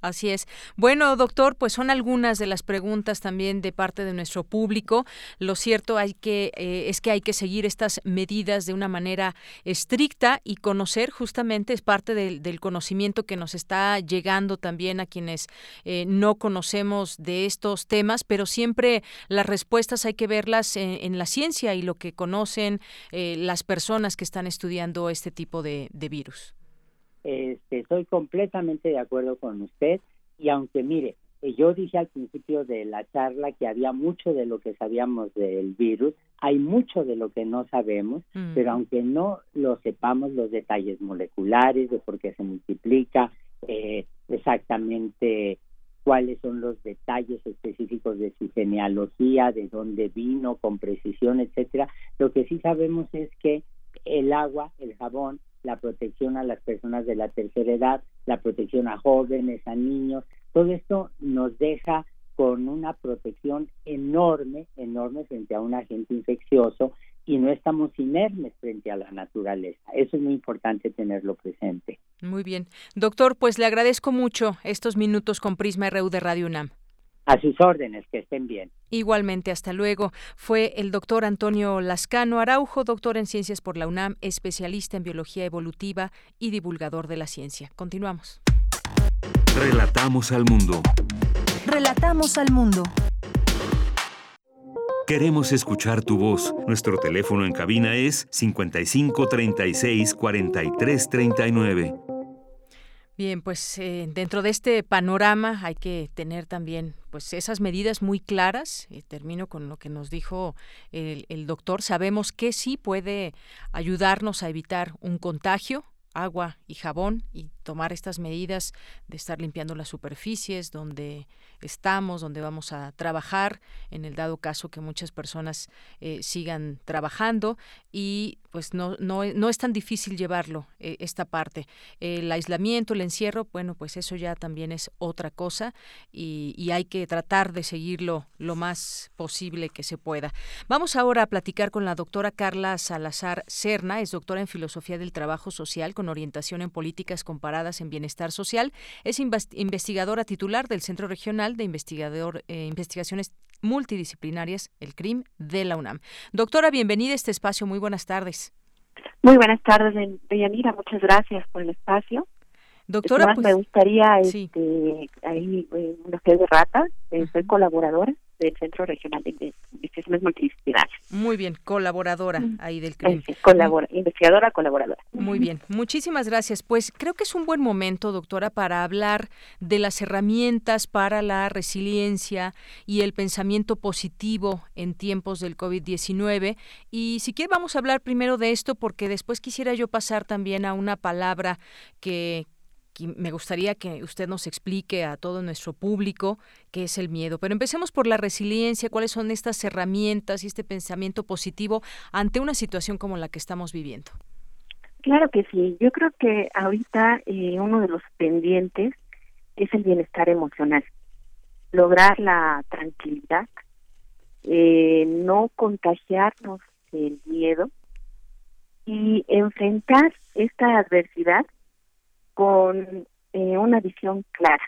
Así es. Bueno, doctor, pues son algunas de las preguntas también de parte de nuestro público. Lo cierto hay que eh, es que hay que seguir estas medidas de una manera estricta y conocer justamente es parte del, conocimiento que nos está llegando también a quienes eh, no conocemos de estos temas, pero siempre las respuestas hay que verlas en, la ciencia y lo que conocen eh, las personas que están estudiando este tipo de virus. Este, estoy completamente de acuerdo con usted y aunque mire, eh, yo dije al principio de la charla que había mucho de lo que sabíamos del virus, hay mucho de lo que no sabemos, Mm. pero aunque no lo sepamos los detalles moleculares de por qué se multiplica, eh, exactamente cuáles son los detalles específicos de su genealogía, de dónde vino, con precisión, etcétera. Lo que sí sabemos es que el agua, el jabón, la protección a las personas de la tercera edad, la protección a jóvenes, a niños, todo esto nos deja con una protección enorme, enorme frente a un agente infeccioso y no estamos inermes frente a la naturaleza. Eso es muy importante tenerlo presente. Muy bien. Doctor, pues le agradezco mucho estos minutos con Prisma RU de Radio UNAM. A sus órdenes, que estén bien. Igualmente, hasta luego. Fue el doctor Antonio Lascano Araujo, doctor en Ciencias por la UNAM, especialista en Biología Evolutiva y divulgador de la ciencia. Continuamos. Relatamos al mundo. Relatamos al mundo. Queremos escuchar tu voz. Nuestro teléfono en cabina es 55 36 43 39. Bien, pues eh, dentro de este panorama hay que tener también pues esas medidas muy claras. Y termino con lo que nos dijo el, el doctor. Sabemos que sí puede ayudarnos a evitar un contagio, agua y jabón y tomar estas medidas de estar limpiando las superficies donde estamos, donde vamos a trabajar, en el dado caso que muchas personas eh, sigan trabajando y pues no, no, no es tan difícil llevarlo eh, esta parte. El aislamiento, el encierro, bueno, pues eso ya también es otra cosa y, y hay que tratar de seguirlo lo más posible que se pueda. Vamos ahora a platicar con la doctora Carla Salazar Serna, es doctora en Filosofía del Trabajo Social con orientación en políticas comparadas en bienestar social, es investigadora titular del Centro Regional de Investigador, eh, Investigaciones Multidisciplinarias, el CRIM, de la UNAM. Doctora, bienvenida a este espacio, muy buenas tardes. Muy buenas tardes, Deyanira, muchas gracias por el espacio. Doctora, Además, pues, me gustaría, sí. este, ahí, eh, una fe de rata, eh, soy colaboradora del Centro Regional de Investigaciones Multidisciplinarias. Muy bien, colaboradora Mm. ahí del CRIM. Sí, colabora, investigadora, colaboradora. Muy bien, muchísimas gracias. Pues creo que es un buen momento, doctora, para hablar de las herramientas para la resiliencia y el pensamiento positivo en tiempos del COVID-19. Y si quiere, vamos a hablar primero de esto porque después quisiera yo pasar también a una palabra que me gustaría que usted nos explique a todo nuestro público qué es el miedo. Pero empecemos por la resiliencia, cuáles son estas herramientas y este pensamiento positivo ante una situación como la que estamos viviendo. Claro que sí. Yo creo que ahorita eh, uno de los pendientes es el bienestar emocional. Lograr la tranquilidad, eh, no contagiarnos del miedo y enfrentar esta adversidad con eh, una visión clara.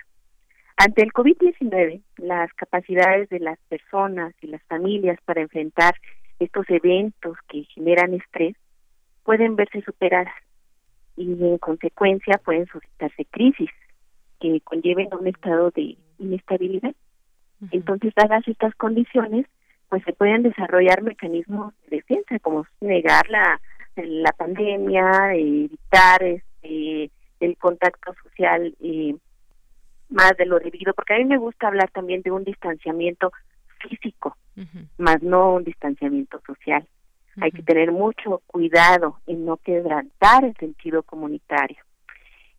Ante el COVID-19, las capacidades de las personas y las familias para enfrentar estos eventos que generan estrés pueden verse superadas y en consecuencia pueden suscitarse crisis que conlleven a un estado de inestabilidad. Entonces, dadas estas condiciones, pues se pueden desarrollar mecanismos de defensa, como negar la, la pandemia, evitar este, el contacto social eh, más de lo debido, porque a mí me gusta hablar también de un distanciamiento físico, más no un distanciamiento social. Hay que tener mucho cuidado en no quebrantar el sentido comunitario.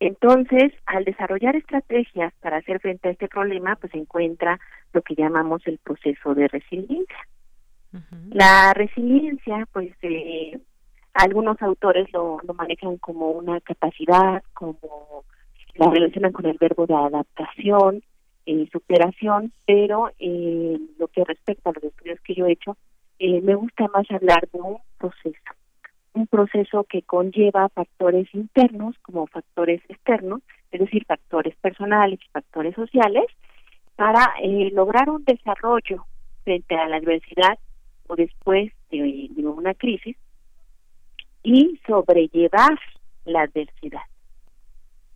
Entonces, al desarrollar estrategias para hacer frente a este problema, pues se encuentra lo que llamamos el proceso de resiliencia. La resiliencia, pues eh, algunos autores lo, manejan como una capacidad, como la relacionan con el verbo de adaptación, eh, superación, pero eh, lo que respecta a los estudios que yo he hecho, eh, me gusta más hablar de un proceso, un proceso que conlleva factores internos como factores externos, es decir, factores personales y factores sociales, para eh, lograr un desarrollo frente a la adversidad o después de, de una crisis y sobrellevar la adversidad.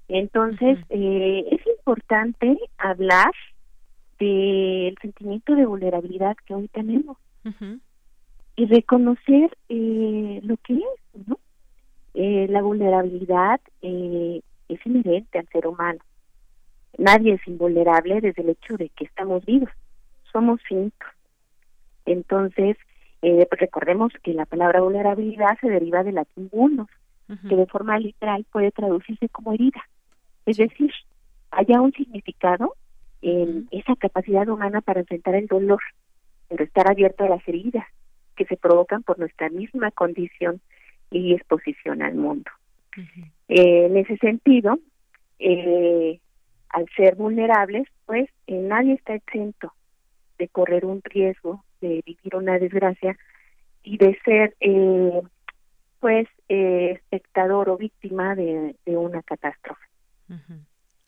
Entonces, eh, es importante hablar del sentimiento de vulnerabilidad que hoy tenemos y reconocer eh, lo que es, ¿no? Eh, la vulnerabilidad eh, es inherente al ser humano. Nadie es invulnerable desde el hecho de que estamos vivos, somos finitos. Entonces, eh, pues recordemos que la palabra vulnerabilidad se deriva del latín vulnus, que de forma literal puede traducirse como herida. Es decir, haya un significado en esa capacidad humana para enfrentar el dolor, pero estar abierto a las heridas que se provocan por nuestra misma condición y exposición al mundo. Eh, en ese sentido, eh, al ser vulnerables, pues eh, nadie está exento de correr un riesgo, de vivir una desgracia y de ser, pues, espectador o víctima de, una catástrofe.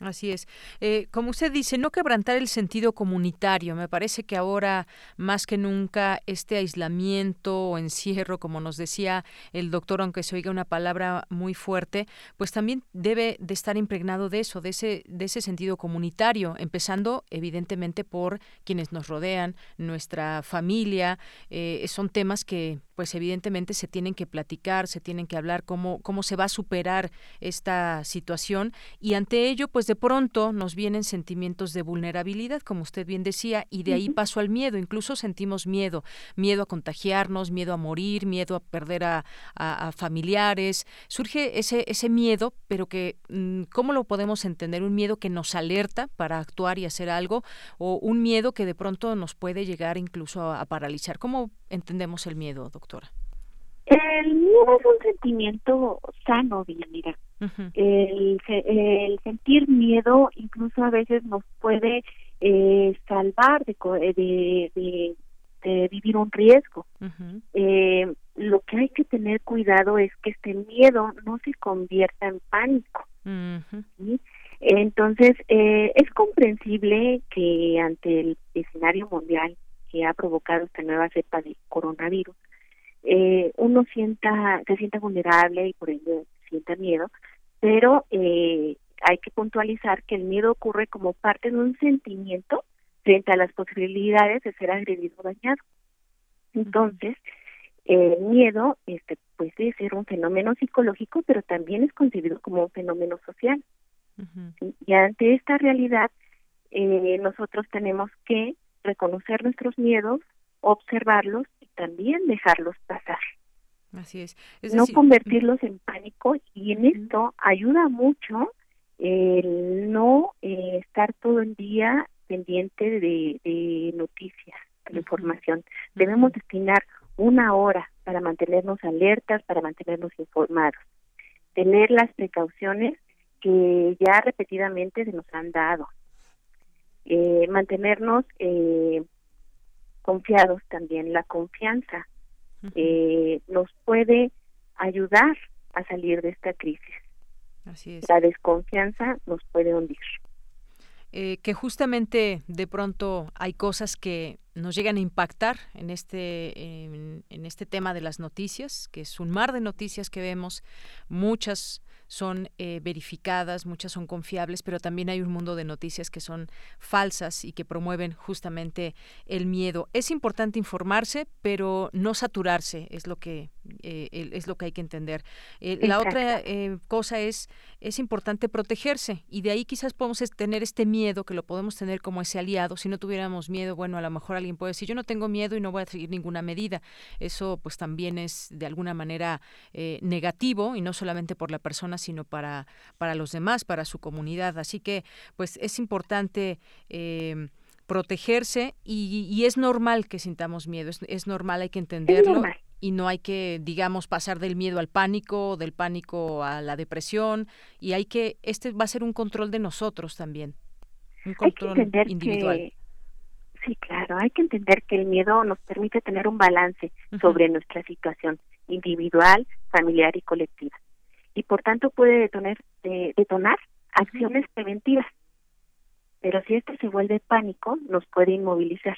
Así es. Eh, como usted dice, no quebrantar el sentido comunitario. Me parece que ahora, más que nunca, este aislamiento o encierro, como nos decía el doctor, aunque se oiga una palabra muy fuerte, pues también debe de estar impregnado de eso, de ese, de ese sentido comunitario, empezando evidentemente por quienes nos rodean, nuestra familia. Eh, son temas que pues evidentemente se tienen que platicar, se tienen que hablar cómo, cómo se va a superar esta situación y ante ello, pues de pronto nos vienen sentimientos de vulnerabilidad, como usted bien decía, y de ahí paso al miedo, incluso sentimos miedo, miedo a contagiarnos, miedo a morir, miedo a perder a, familiares, surge ese, ese miedo, pero que, mm, ¿cómo lo podemos entender? Un miedo que nos alerta para actuar y hacer algo, o un miedo que de pronto nos puede llegar incluso a, a paralizar. ¿Cómo entendemos el miedo, doctora? El miedo es un sentimiento sano, mira. el, el, sentir miedo incluso a veces nos puede eh, salvar de, de, de, vivir un riesgo. eh, lo que hay que tener cuidado es que este miedo no se convierta en pánico. Entonces, eh, es comprensible que ante el escenario mundial que ha provocado esta nueva cepa de coronavirus, eh, uno sienta, se sienta vulnerable y por ello sienta miedo, pero eh, hay que puntualizar que el miedo ocurre como parte de un sentimiento frente a las posibilidades de ser agredido o dañado. Entonces, el miedo este, puede ser un fenómeno psicológico, pero también es concebido como un fenómeno social. Y ante esta realidad, eh, nosotros tenemos que reconocer nuestros miedos, observarlos también dejarlos pasar. Así es. no convertirlos en pánico y en esto ayuda mucho el no eh, estar todo el día pendiente de, noticias, de información. Debemos destinar una hora para mantenernos alertas, para mantenernos informados. Tener las precauciones que ya repetidamente se nos han dado eh, mantenernos eh, confiados también. La confianza eh, nos puede ayudar a salir de esta crisis. Así La desconfianza nos puede hundir. Eh, que justamente de pronto hay cosas que nos llegan a impactar en este en, en, este tema de las noticias que es un mar de noticias que vemos muchas son eh, verificadas, muchas son confiables, pero también hay un mundo de noticias que son falsas y que promueven justamente el miedo. Es importante informarse, pero no saturarse, es lo que eh, es lo que hay que entender. Eh, la otra cosa es es importante protegerse y de ahí quizás podemos tener este miedo que lo podemos tener como ese aliado. Si no tuviéramos miedo, bueno, a lo mejor alguien puede decir yo no tengo miedo y no voy a seguir ninguna medida. Eso pues también es de alguna manera negativo y no solamente por la persona sino para, para los demás, para su comunidad. Así que, pues es importante eh, protegerse y, es normal que sintamos miedo, es, normal, hay que entenderlo. Y no hay que, digamos, pasar del miedo al pánico, del pánico a la depresión, y hay que, este va a ser un control de nosotros también, un control individual. sí, claro, hay que entender que el miedo nos permite tener un balance sobre nuestra situación individual, familiar y colectiva y por tanto puede detonar, detonar acciones preventivas. Pero si esto se vuelve pánico, nos puede inmovilizar.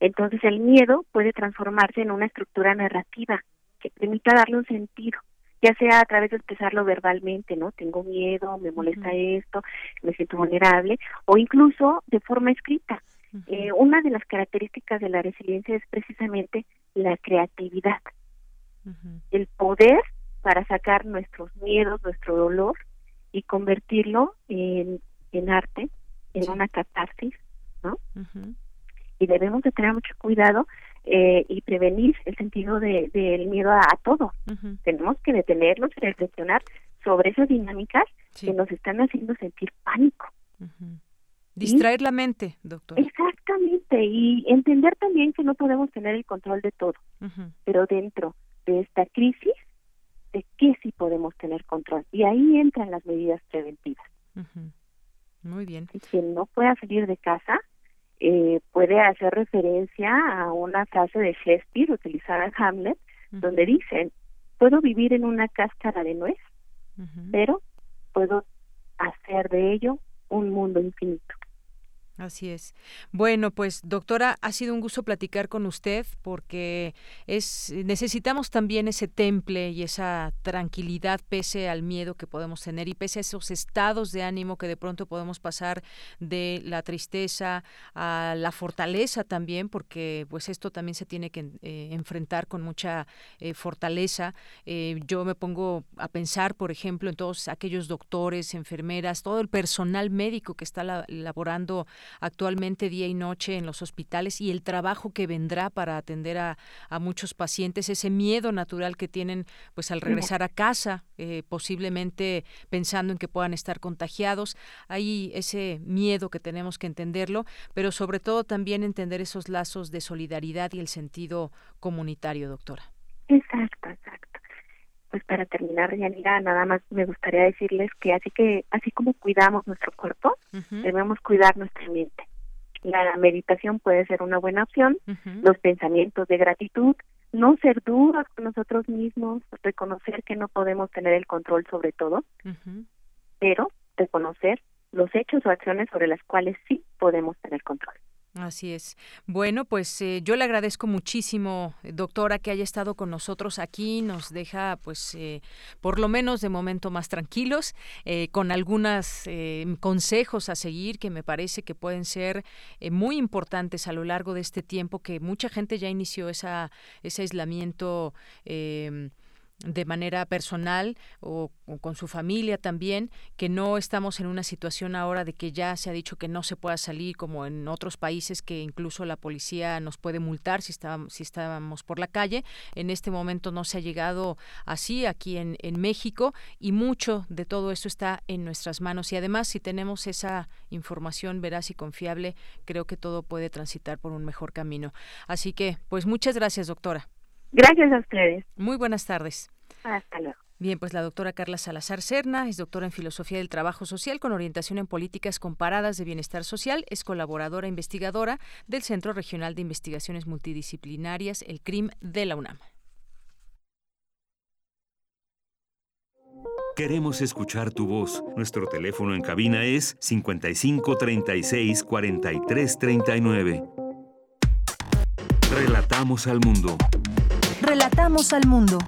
Entonces el miedo puede transformarse en una estructura narrativa que permita darle un sentido, ya sea a través de expresarlo verbalmente, ¿no? Tengo miedo, me molesta esto, me siento vulnerable, o incluso de forma escrita. eh, una de las características de la resiliencia es precisamente la creatividad, el poder para sacar nuestros miedos, nuestro dolor y convertirlo en, en arte, en una catarsis. Y debemos de tener mucho cuidado eh, y prevenir el sentido del de, miedo a, todo. Tenemos que detenernos y reflexionar sobre esas dinámicas que nos están haciendo sentir pánico. Distraer la mente, doctor. Exactamente, y entender también que no podemos tener el control de todo, pero dentro de esta crisis, de qué sí podemos tener control. Y ahí entran las medidas preventivas. Muy bien. quien no pueda salir de casa eh, puede hacer referencia a una frase de Shakespeare utilizada en Hamlet, donde dicen, puedo vivir en una cáscara de nuez, pero puedo hacer de ello un mundo infinito. Así es. Bueno, pues doctora, ha sido un gusto platicar con usted porque es necesitamos también ese temple y esa tranquilidad pese al miedo que podemos tener y pese a esos estados de ánimo que de pronto podemos pasar de la tristeza a la fortaleza también, porque pues esto también se tiene que eh, enfrentar con mucha eh, fortaleza. Eh, yo me pongo a pensar, por ejemplo, en todos aquellos doctores, enfermeras, todo el personal médico que está laborando actualmente día y noche en los hospitales y el trabajo que vendrá para atender a, muchos pacientes, ese miedo natural que tienen pues al regresar a casa, eh, posiblemente pensando en que puedan estar contagiados. Hay ese miedo que tenemos que entenderlo, pero sobre todo también entender esos lazos de solidaridad y el sentido comunitario, doctora. Exacto pues para terminar, Yanira, nada más me gustaría decirles que así que así como cuidamos nuestro cuerpo, debemos cuidar nuestra mente. La meditación puede ser una buena opción, los pensamientos de gratitud, no ser duros con nosotros mismos, reconocer que no podemos tener el control sobre todo, pero reconocer los hechos o acciones sobre las cuales sí podemos tener control. Así es. Bueno, pues eh, yo le agradezco muchísimo, doctora, que haya estado con nosotros aquí. Nos deja, pues, eh, por lo menos de momento más tranquilos, eh, con algunos consejos a seguir que me parece que pueden ser muy importantes a lo largo de este tiempo que mucha gente ya inició esa, ese aislamiento de manera personal o, con su familia también, que no estamos en una situación ahora de que ya se ha dicho que no se pueda salir como en otros países que incluso la policía nos puede multar si estábamos, si estábamos por la calle. En este momento no se ha llegado así aquí en, en México y mucho de todo esto está en nuestras manos y además si tenemos esa información veraz y confiable, creo que todo puede transitar por un mejor camino. Así que, pues muchas gracias, doctora. Gracias a ustedes. Muy buenas tardes. Hasta luego. Bien, pues la doctora Carla Salazar Cerna es doctora en Filosofía del Trabajo Social con orientación en Políticas Comparadas de Bienestar Social, es colaboradora investigadora del Centro Regional de Investigaciones Multidisciplinarias, el CRIM de la UNAM. Queremos escuchar tu voz. Nuestro teléfono en cabina es 55 36 43 39. Relatamos al mundo. Relatamos al mundo.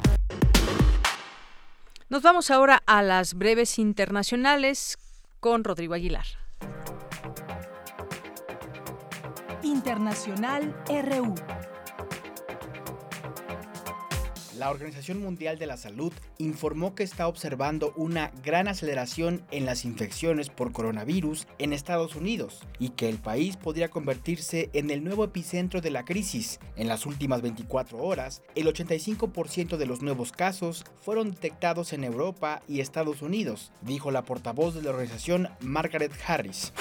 Nos vamos ahora a las breves internacionales con Rodrigo Aguilar. Internacional RU. La Organización Mundial de la Salud informó que está observando una gran aceleración en las infecciones por coronavirus en Estados Unidos y que el país podría convertirse en el nuevo epicentro de la crisis. En las últimas 24 horas, el 85% de los nuevos casos fueron detectados en Europa y Estados Unidos, dijo la portavoz de la organización Margaret Harris.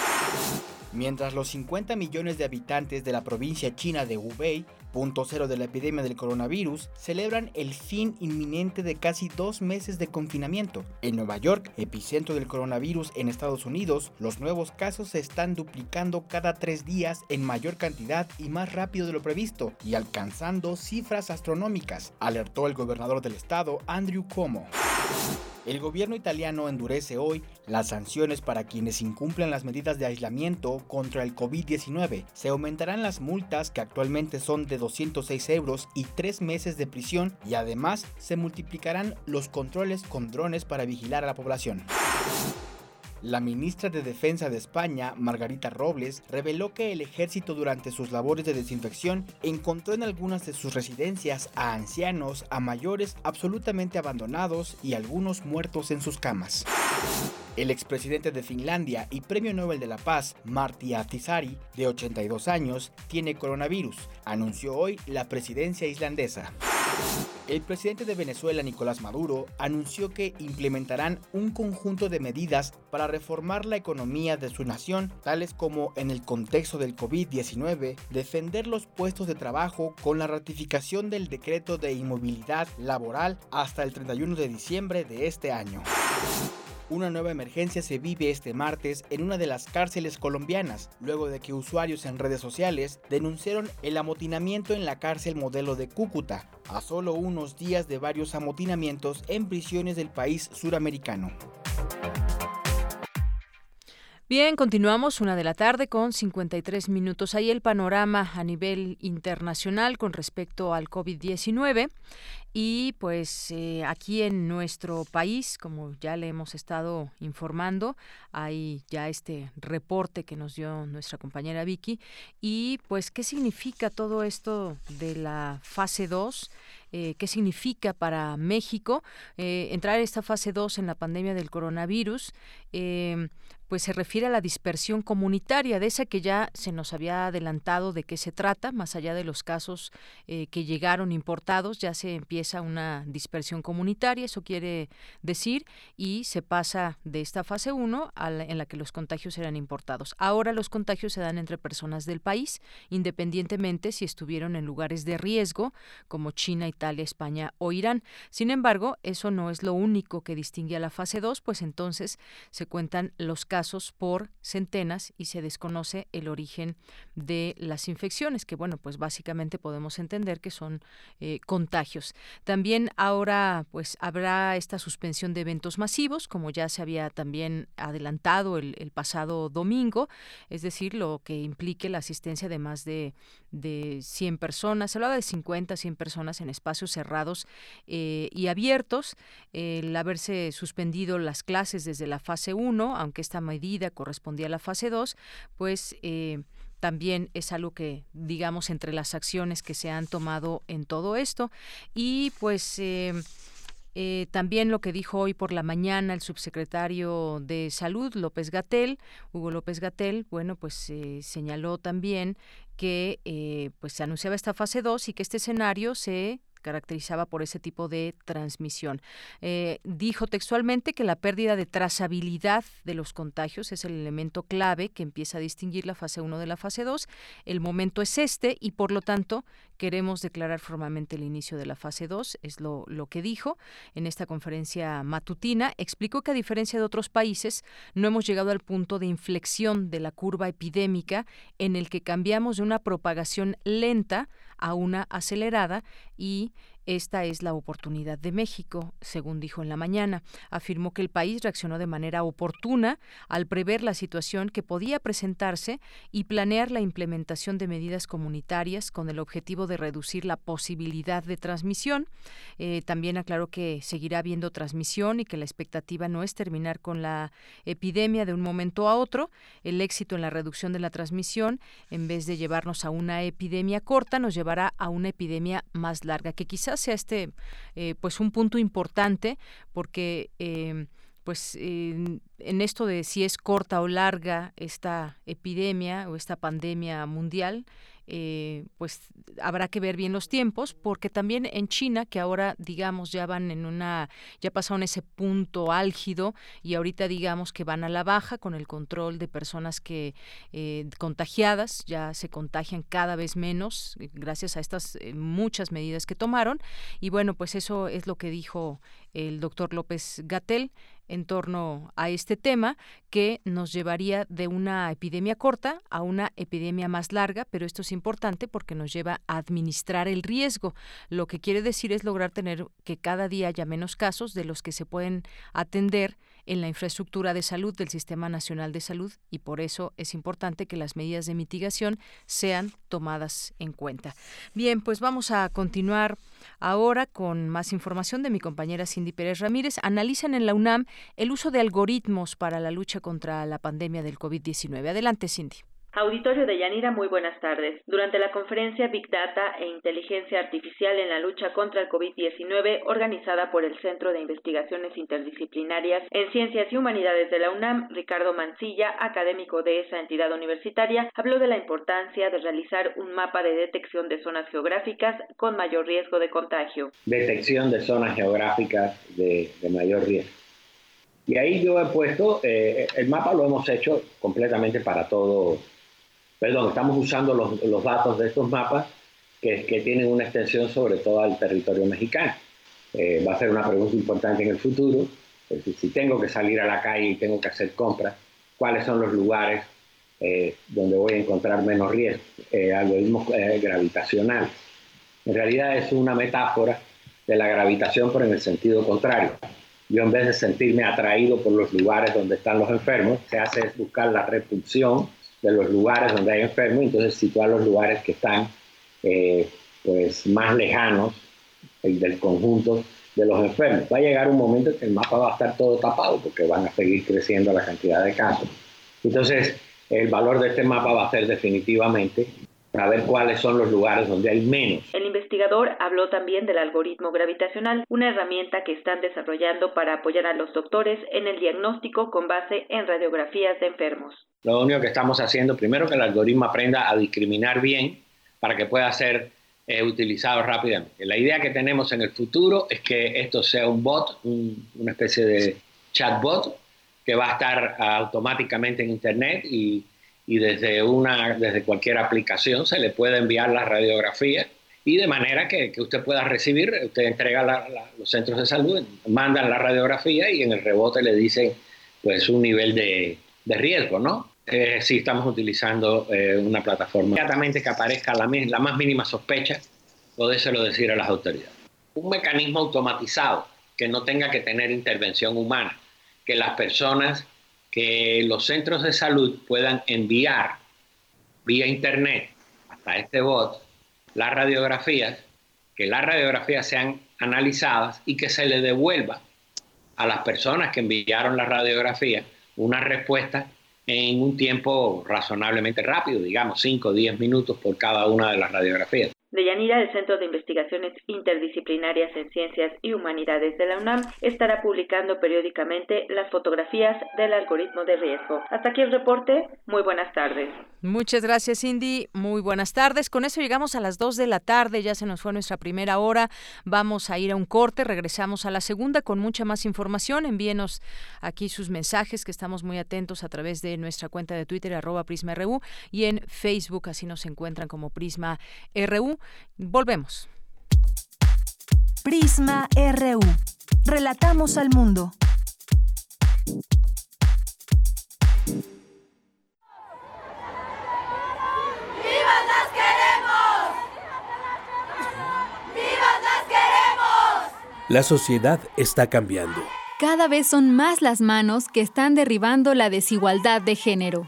Mientras los 50 millones de habitantes de la provincia china de Hubei punto cero de la epidemia del coronavirus, celebran el fin inminente de casi dos meses de confinamiento. En Nueva York, epicentro del coronavirus en Estados Unidos, los nuevos casos se están duplicando cada tres días en mayor cantidad y más rápido de lo previsto, y alcanzando cifras astronómicas, alertó el gobernador del estado, Andrew Cuomo. El gobierno italiano endurece hoy las sanciones para quienes incumplen las medidas de aislamiento contra el COVID-19. Se aumentarán las multas que actualmente son de 206 euros y tres meses de prisión y además se multiplicarán los controles con drones para vigilar a la población. La ministra de Defensa de España, Margarita Robles, reveló que el ejército durante sus labores de desinfección encontró en algunas de sus residencias a ancianos, a mayores absolutamente abandonados y algunos muertos en sus camas. El expresidente de Finlandia y Premio Nobel de la Paz, Marty Ahtisaari, de 82 años, tiene coronavirus, anunció hoy la presidencia islandesa. El presidente de Venezuela, Nicolás Maduro, anunció que implementarán un conjunto de medidas para reformar la economía de su nación, tales como, en el contexto del COVID-19, defender los puestos de trabajo con la ratificación del decreto de inmovilidad laboral hasta el 31 de diciembre de este año. Una nueva emergencia se vive este martes en una de las cárceles colombianas, luego de que usuarios en redes sociales denunciaron el amotinamiento en la cárcel modelo de Cúcuta, a solo unos días de varios amotinamientos en prisiones del país suramericano. Bien, continuamos una de la tarde con 53 minutos. Ahí el panorama a nivel internacional con respecto al COVID-19. Y pues eh, aquí en nuestro país, como ya le hemos estado informando, hay ya este reporte que nos dio nuestra compañera Vicky. Y pues, ¿qué significa todo esto de la fase 2? Eh, qué significa para México eh, entrar esta fase 2 en la pandemia del coronavirus. Pues se refiere a la dispersión comunitaria, de esa que ya se nos había adelantado de qué se trata, más allá de los casos eh, que llegaron importados, ya se empieza una dispersión comunitaria, eso quiere decir, y se pasa de esta fase 1 en la que los contagios eran importados. Ahora los contagios se dan entre personas del país, independientemente si estuvieron en lugares de riesgo, como China, Italia, España o Irán. Sin embargo, eso no es lo único que distingue a la fase 2, pues entonces se cuentan los casos casos por centenas y se desconoce el origen de las infecciones, que bueno, pues básicamente podemos entender que son eh, contagios. También ahora pues habrá esta suspensión de eventos masivos, como ya se había también adelantado el, pasado domingo, es decir, lo que implique la asistencia de más de, de 100 personas, se hablaba de 50, 100 personas en espacios cerrados eh, y abiertos, el haberse suspendido las clases desde la fase 1, aunque esta medida correspondía a la fase 2, pues eh, también es algo que, digamos, entre las acciones que se han tomado en todo esto. Y pues... Eh, eh, también lo que dijo hoy por la mañana el subsecretario de Salud, López Gatel, Hugo López Gatel, bueno, pues señaló también que pues se anunciaba esta fase 2 y que este escenario se caracterizaba por ese tipo de transmisión. Eh, dijo textualmente que la pérdida de trazabilidad de los contagios es el elemento clave que empieza a distinguir la fase 1 de la fase 2. El momento es este y por lo tanto queremos declarar formalmente el inicio de la fase 2, es lo, lo que dijo en esta conferencia matutina. Explicó que a diferencia de otros países, no hemos llegado al punto de inflexión de la curva epidémica en el que cambiamos de una propagación lenta a una acelerada y esta es la oportunidad de México, según dijo en la mañana. Afirmó que el país reaccionó de manera oportuna al prever la situación que podía presentarse y planear la implementación de medidas comunitarias con el objetivo de reducir la posibilidad de transmisión. Eh, también aclaró que seguirá habiendo transmisión y que la expectativa no es terminar con la epidemia de un momento a otro. El éxito en la reducción de la transmisión, en vez de llevarnos a una epidemia corta, nos llevará a una epidemia más larga, que quizás sea este eh, pues un punto importante porque eh, pues en esto de si es corta o larga esta epidemia o esta pandemia mundial eh, pues habrá que ver bien los tiempos, porque también en China, que ahora digamos ya van en una, ya pasaron ese punto álgido y ahorita digamos que van a la baja con el control de personas que eh, contagiadas, ya se contagian cada vez menos eh, gracias a estas muchas medidas que tomaron. Y bueno, pues eso es lo que dijo el doctor López Gatel en torno a este tema que nos llevaría de una epidemia corta a una epidemia más larga, pero esto es importante porque nos lleva a administrar el riesgo. Lo que quiere decir es lograr tener que cada día haya menos casos de los que se pueden atender en la infraestructura de salud del Sistema Nacional de Salud y por eso es importante que las medidas de mitigación sean tomadas en cuenta. Bien, pues vamos a continuar ahora con más información de mi compañera Cindy Pérez Ramírez. Analizan en la UNAM el uso de algoritmos para la lucha contra la pandemia del COVID-19. Adelante, Cindy. Auditorio de Yanira, muy buenas tardes. Durante la conferencia Big Data e Inteligencia Artificial en la lucha contra el COVID-19, organizada por el Centro de Investigaciones Interdisciplinarias en Ciencias y Humanidades de la UNAM, Ricardo Mancilla, académico de esa entidad universitaria, habló de la importancia de realizar un mapa de detección de zonas geográficas con mayor riesgo de contagio. Detección de zonas geográficas de, mayor riesgo. Y ahí yo he puesto, eh, el mapa lo hemos hecho completamente para todo perdón, estamos usando los, datos de estos mapas que, tienen una extensión sobre todo el territorio mexicano. Eh, va a ser una pregunta importante en el futuro. si tengo que salir a la calle y tengo que hacer compras, ¿cuáles son los lugares eh, donde voy a encontrar menos riesgo? Eh, algoritmos gravitacionales. En realidad es una metáfora de la gravitación, pero en el sentido contrario. Yo en vez de sentirme atraído por los lugares donde están los enfermos, se hace buscar la repulsión de los lugares donde hay enfermos, entonces situar los lugares que están eh, pues más lejanos del conjunto de los enfermos. Va a llegar un momento en que el mapa va a estar todo tapado porque van a seguir creciendo la cantidad de casos. Entonces, el valor de este mapa va a ser definitivamente para ver cuáles son los lugares donde hay menos. El investigador habló también del algoritmo gravitacional, una herramienta que están desarrollando para apoyar a los doctores en el diagnóstico con base en radiografías de enfermos. Lo único que estamos haciendo, primero que el algoritmo aprenda a discriminar bien para que pueda ser eh, utilizado rápidamente. La idea que tenemos en el futuro es que esto sea un bot, una especie de chatbot que va a estar automáticamente en Internet y y desde, una, desde cualquier aplicación se le puede enviar la radiografía y de manera que, que usted pueda recibir, usted entrega los centros de salud, mandan la radiografía y en el rebote le dicen pues un nivel de, de riesgo, ¿no? Eh, si estamos utilizando eh, una plataforma. Inmediatamente que aparezca la, la más mínima sospecha, podéselo decir a las autoridades. Un mecanismo automatizado que no tenga que tener intervención humana, que las personas que los centros de salud puedan enviar vía internet hasta este bot las radiografías, que las radiografías sean analizadas y que se le devuelva a las personas que enviaron la radiografía una respuesta en un tiempo razonablemente rápido, digamos 5 o 10 minutos por cada una de las radiografías. De Yanira, el Centro de Investigaciones Interdisciplinarias en Ciencias y Humanidades de la UNAM estará publicando periódicamente las fotografías del algoritmo de riesgo. Hasta aquí el reporte. Muy buenas tardes. Muchas gracias, Cindy. Muy buenas tardes. Con eso llegamos a las 2 de la tarde. Ya se nos fue nuestra primera hora. Vamos a ir a un corte. Regresamos a la segunda con mucha más información. Envíenos aquí sus mensajes, que estamos muy atentos a través de nuestra cuenta de Twitter, arroba PrismaRU, y en Facebook, así nos encuentran como Prisma RU. Volvemos. Prisma RU. Relatamos al mundo. ¡Vivas las queremos! ¡Vivas las queremos! La sociedad está cambiando. Cada vez son más las manos que están derribando la desigualdad de género.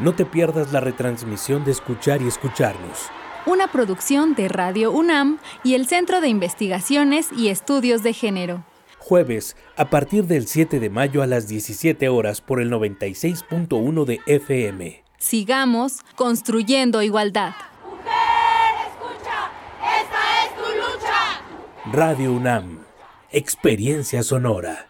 No te pierdas la retransmisión de Escuchar y Escucharnos. Una producción de Radio UNAM y el Centro de Investigaciones y Estudios de Género. Jueves, a partir del 7 de mayo a las 17 horas por el 96.1 de FM. Sigamos construyendo igualdad. Mujer, escucha, esta es tu lucha. Radio UNAM, experiencia sonora.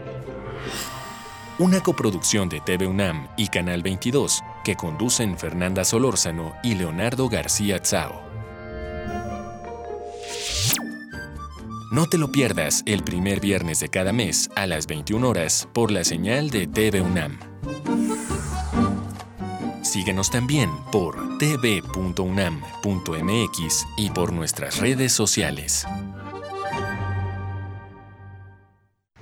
Una coproducción de TV UNAM y Canal 22 que conducen Fernanda Solórzano y Leonardo García Tsao. No te lo pierdas el primer viernes de cada mes a las 21 horas por la señal de TV UNAM. Síguenos también por tv.unam.mx y por nuestras redes sociales.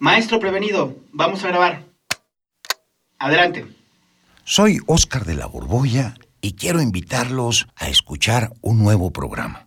Maestro prevenido, vamos a grabar. Adelante. Soy Óscar de la Borbolla y quiero invitarlos a escuchar un nuevo programa,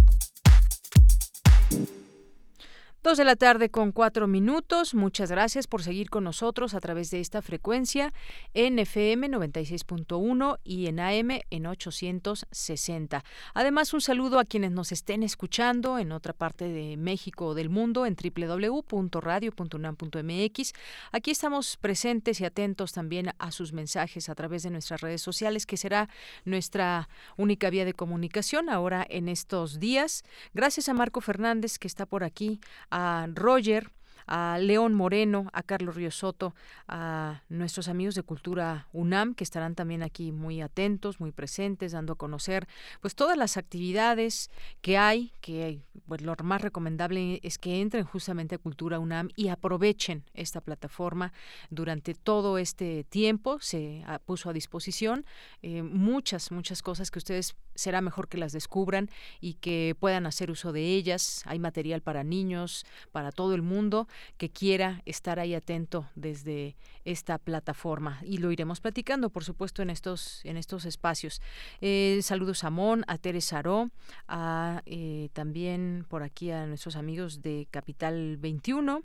Dos de la tarde con cuatro minutos. Muchas gracias por seguir con nosotros a través de esta frecuencia en FM 96.1 y en AM en 860. Además, un saludo a quienes nos estén escuchando en otra parte de México o del mundo en www.radio.unam.mx. Aquí estamos presentes y atentos también a sus mensajes a través de nuestras redes sociales, que será nuestra única vía de comunicación ahora en estos días. Gracias a Marco Fernández que está por aquí a Roger, a León Moreno, a Carlos Río Soto, a nuestros amigos de Cultura UNAM, que estarán también aquí muy atentos, muy presentes, dando a conocer pues todas las actividades que hay, que pues, lo más recomendable es que entren justamente a Cultura UNAM y aprovechen esta plataforma durante todo este tiempo. Se puso a disposición eh, muchas, muchas cosas que ustedes será mejor que las descubran y que puedan hacer uso de ellas. Hay material para niños, para todo el mundo que quiera estar ahí atento desde esta plataforma y lo iremos platicando, por supuesto, en estos en estos espacios. Eh, saludos a Mon, a Teresa Aró, a eh, también por aquí a nuestros amigos de Capital 21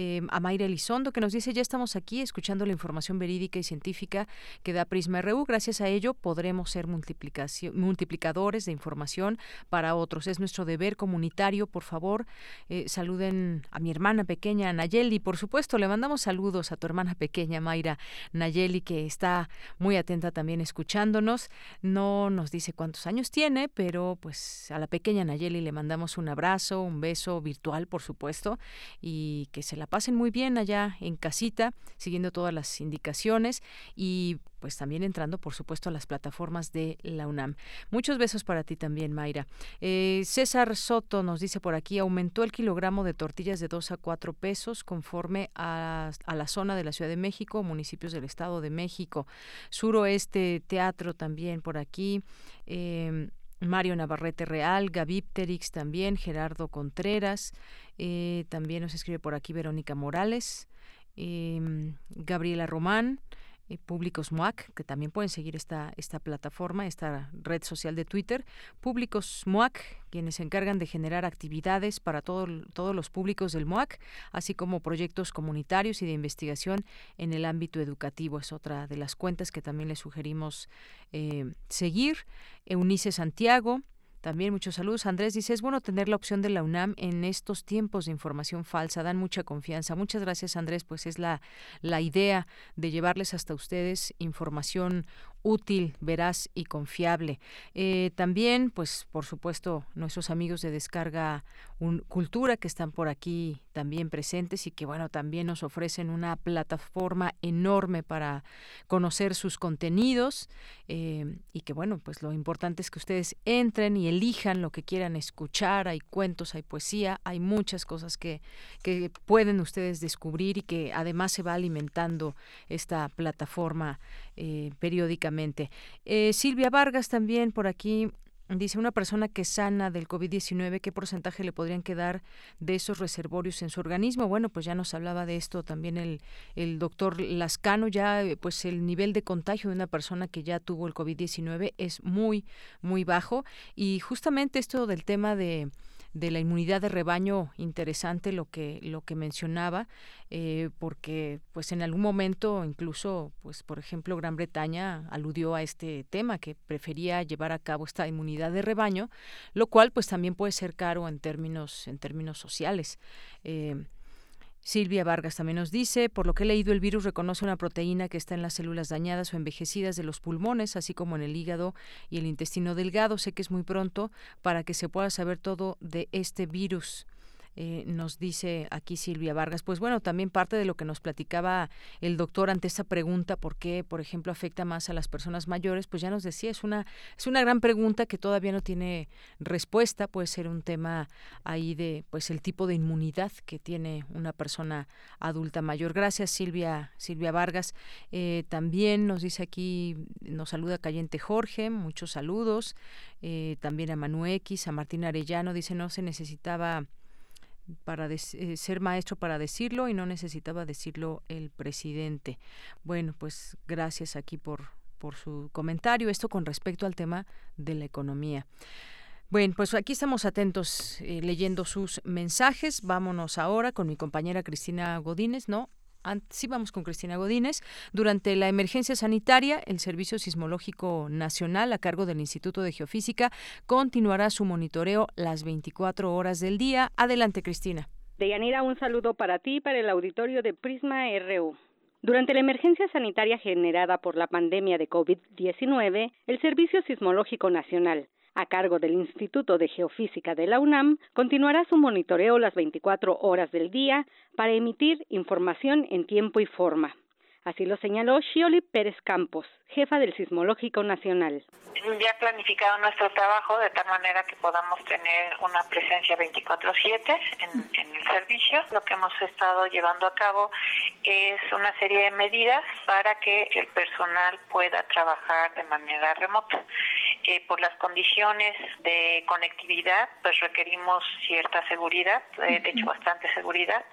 eh, a Mayra Elizondo, que nos dice, ya estamos aquí escuchando la información verídica y científica que da Prisma RU. Gracias a ello podremos ser multiplicadores de información para otros. Es nuestro deber comunitario. Por favor, eh, saluden a mi hermana pequeña, Nayeli. Por supuesto, le mandamos saludos a tu hermana pequeña, Mayra Nayeli, que está muy atenta también escuchándonos. No nos dice cuántos años tiene, pero pues a la pequeña Nayeli le mandamos un abrazo, un beso virtual, por supuesto, y que se la pasen muy bien allá en casita, siguiendo todas las indicaciones y pues también entrando, por supuesto, a las plataformas de la UNAM. Muchos besos para ti también, Mayra. Eh, César Soto nos dice por aquí, aumentó el kilogramo de tortillas de 2 a 4 pesos conforme a, la zona de la Ciudad de México, municipios del Estado de México. Suroeste Teatro también por aquí. Eh, Mario Navarrete Real, Gavipterix también, Gerardo Contreras, eh, también nos escribe por aquí Verónica Morales, em, Gabriela Román, eh, Públicos MOAC, que también pueden seguir esta, esta plataforma, esta red social de Twitter, Públicos MOAC, quienes se encargan de generar actividades para todo, todos los públicos del MOAC, así como proyectos comunitarios y de investigación en el ámbito educativo. Es otra de las cuentas que también les sugerimos eh, seguir. Eunice Santiago, también muchos saludos. Andrés dice, es bueno tener la opción de la UNAM en estos tiempos de información falsa, dan mucha confianza. Muchas gracias Andrés, pues es la, la idea de llevarles hasta ustedes información útil, veraz y confiable. Eh, también, pues, por supuesto, nuestros amigos de Descarga Cultura que están por aquí también presentes y que, bueno, también nos ofrecen una plataforma enorme para conocer sus contenidos eh, y que, bueno, pues lo importante es que ustedes entren y elijan lo que quieran escuchar. Hay cuentos, hay poesía, hay muchas cosas que, que pueden ustedes descubrir y que además se va alimentando esta plataforma eh, periódicamente. Eh, Silvia Vargas también por aquí Dice una persona que sana del COVID-19, ¿qué porcentaje le podrían quedar de esos reservorios en su organismo? Bueno, pues ya nos hablaba de esto también el, el doctor Lascano, ya pues el nivel de contagio de una persona que ya tuvo el COVID-19 es muy, muy bajo. Y justamente esto del tema de de la inmunidad de rebaño interesante lo que lo que mencionaba eh, porque pues en algún momento incluso pues por ejemplo Gran Bretaña aludió a este tema que prefería llevar a cabo esta inmunidad de rebaño lo cual pues también puede ser caro en términos en términos sociales. Eh, Silvia Vargas también nos dice, por lo que he leído, el virus reconoce una proteína que está en las células dañadas o envejecidas de los pulmones, así como en el hígado y el intestino delgado. Sé que es muy pronto para que se pueda saber todo de este virus. Eh, nos dice aquí Silvia Vargas. Pues bueno, también parte de lo que nos platicaba el doctor ante esa pregunta, ¿por qué, por ejemplo, afecta más a las personas mayores? Pues ya nos decía, es una, es una gran pregunta que todavía no tiene respuesta. Puede ser un tema ahí de, pues, el tipo de inmunidad que tiene una persona adulta mayor. Gracias, Silvia, Silvia Vargas. Eh, también nos dice aquí, nos saluda Cayente Jorge, muchos saludos. Eh, también a Manu X, a Martín Arellano, dice no se necesitaba para eh, ser maestro para decirlo y no necesitaba decirlo el presidente. Bueno, pues gracias aquí por, por su comentario. Esto con respecto al tema de la economía. Bueno, pues aquí estamos atentos eh, leyendo sus mensajes. Vámonos ahora con mi compañera Cristina Godínez, ¿no? Sí vamos con Cristina Godínez. Durante la emergencia sanitaria, el Servicio Sismológico Nacional, a cargo del Instituto de Geofísica, continuará su monitoreo las 24 horas del día. Adelante, Cristina. Deyanira, un saludo para ti y para el auditorio de Prisma RU. Durante la emergencia sanitaria generada por la pandemia de COVID-19, el Servicio Sismológico Nacional a cargo del Instituto de Geofísica de la UNAM, continuará su monitoreo las 24 horas del día para emitir información en tiempo y forma. Así lo señaló Shioli Pérez Campos, jefa del Sismológico Nacional. Ya planificado nuestro trabajo de tal manera que podamos tener una presencia 24/7 en, en el servicio. Lo que hemos estado llevando a cabo es una serie de medidas para que el personal pueda trabajar de manera remota. Eh, por las condiciones de conectividad, pues requerimos cierta seguridad, eh, de hecho bastante seguridad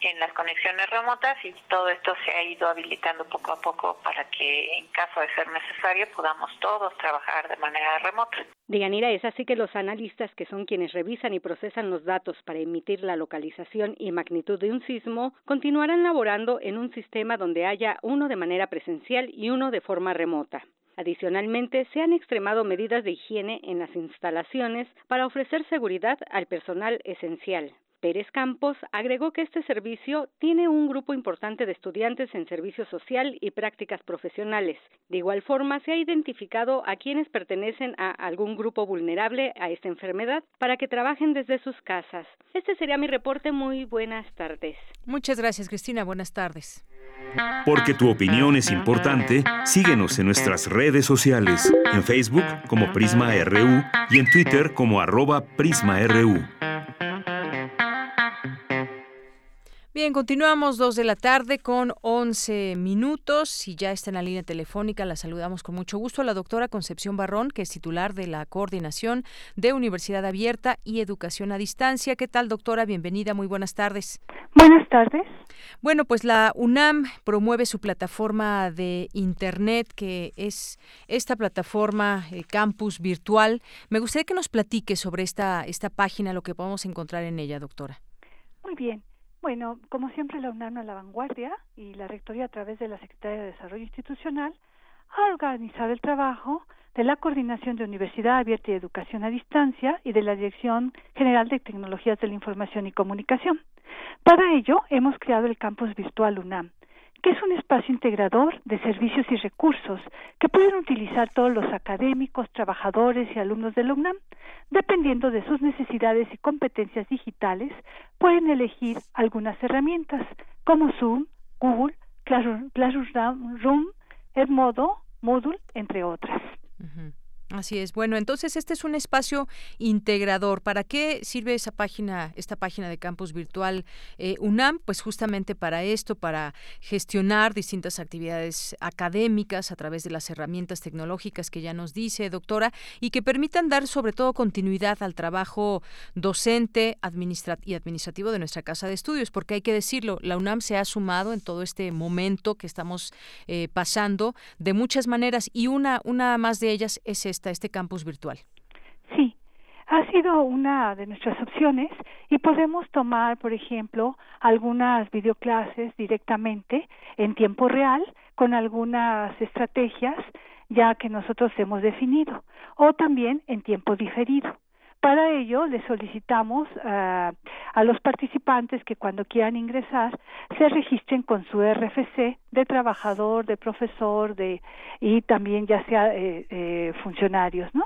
en las conexiones remotas y todo esto se ha ido habilitando poco a poco para que en caso de ser necesario podamos todos trabajar de manera remota. Dianira, es así que los analistas, que son quienes revisan y procesan los datos para emitir la localización y magnitud de un sismo, continuarán laborando en un sistema donde haya uno de manera presencial y uno de forma remota. Adicionalmente, se han extremado medidas de higiene en las instalaciones para ofrecer seguridad al personal esencial. Pérez Campos agregó que este servicio tiene un grupo importante de estudiantes en servicio social y prácticas profesionales. De igual forma, se ha identificado a quienes pertenecen a algún grupo vulnerable a esta enfermedad para que trabajen desde sus casas. Este sería mi reporte. Muy buenas tardes. Muchas gracias, Cristina. Buenas tardes. Porque tu opinión es importante, síguenos en nuestras redes sociales, en Facebook como Prisma RU y en Twitter como arroba PrismaRU. Bien, continuamos dos de la tarde con 11 minutos y ya está en la línea telefónica. La saludamos con mucho gusto a la doctora Concepción Barrón, que es titular de la Coordinación de Universidad Abierta y Educación a Distancia. ¿Qué tal, doctora? Bienvenida, muy buenas tardes. Buenas tardes. Bueno, pues la UNAM promueve su plataforma de Internet, que es esta plataforma eh, Campus Virtual. Me gustaría que nos platique sobre esta, esta página, lo que podemos encontrar en ella, doctora. Muy bien. Bueno, como siempre, la UNAM a la vanguardia y la Rectoría a través de la Secretaría de Desarrollo Institucional ha organizado el trabajo de la Coordinación de Universidad Abierta y Educación a Distancia y de la Dirección General de Tecnologías de la Información y Comunicación. Para ello, hemos creado el Campus Virtual UNAM, que es un espacio integrador de servicios y recursos que pueden utilizar todos los académicos, trabajadores y alumnos de la UNAM. Dependiendo de sus necesidades y competencias digitales, pueden elegir algunas herramientas como Zoom, Google, Classroom, Edmodo, Moodle, entre otras. Así es. Bueno, entonces este es un espacio integrador. ¿Para qué sirve esa página, esta página de campus virtual eh, UNAM? Pues justamente para esto, para gestionar distintas actividades académicas a través de las herramientas tecnológicas que ya nos dice, doctora, y que permitan dar sobre todo continuidad al trabajo docente y administrativo de nuestra casa de estudios, porque hay que decirlo, la UNAM se ha sumado en todo este momento que estamos eh, pasando de muchas maneras y una, una más de ellas es esta este campus virtual? Sí, ha sido una de nuestras opciones y podemos tomar, por ejemplo, algunas videoclases directamente en tiempo real con algunas estrategias ya que nosotros hemos definido o también en tiempo diferido. Para ello, le solicitamos uh, a los participantes que cuando quieran ingresar se registren con su RFC de trabajador, de profesor, de y también ya sea eh, eh, funcionarios, ¿no?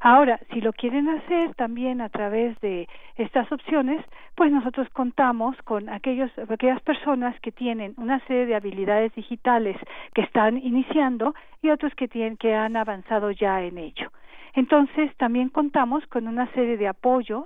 Ahora, si lo quieren hacer también a través de estas opciones, pues nosotros contamos con aquellos, aquellas personas que tienen una serie de habilidades digitales que están iniciando y otros que tienen que han avanzado ya en ello. Entonces, también contamos con una serie de apoyos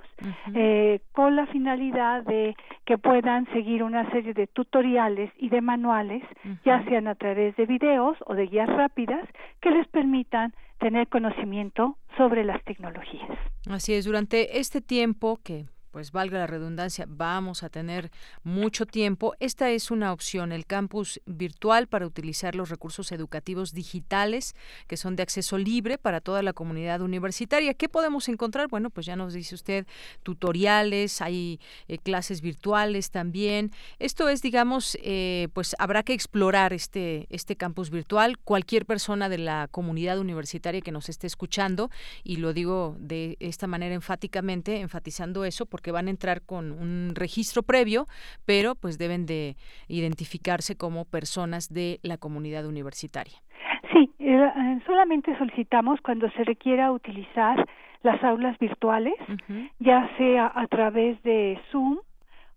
eh, con la finalidad de que puedan seguir una serie de tutoriales y de manuales, ya sean a través de videos o de guías rápidas, que les permitan tener conocimiento sobre las tecnologías. Así es, durante este tiempo que pues valga la redundancia, vamos a tener mucho tiempo. Esta es una opción, el campus virtual para utilizar los recursos educativos digitales que son de acceso libre para toda la comunidad universitaria. ¿Qué podemos encontrar? Bueno, pues ya nos dice usted tutoriales, hay eh, clases virtuales también. Esto es, digamos, eh, pues habrá que explorar este, este campus virtual. Cualquier persona de la comunidad universitaria que nos esté escuchando, y lo digo de esta manera enfáticamente, enfatizando eso, porque van a entrar con un registro previo, pero pues deben de identificarse como personas de la comunidad universitaria. Sí, eh, eh, solamente solicitamos cuando se requiera utilizar las aulas virtuales, ya sea a través de Zoom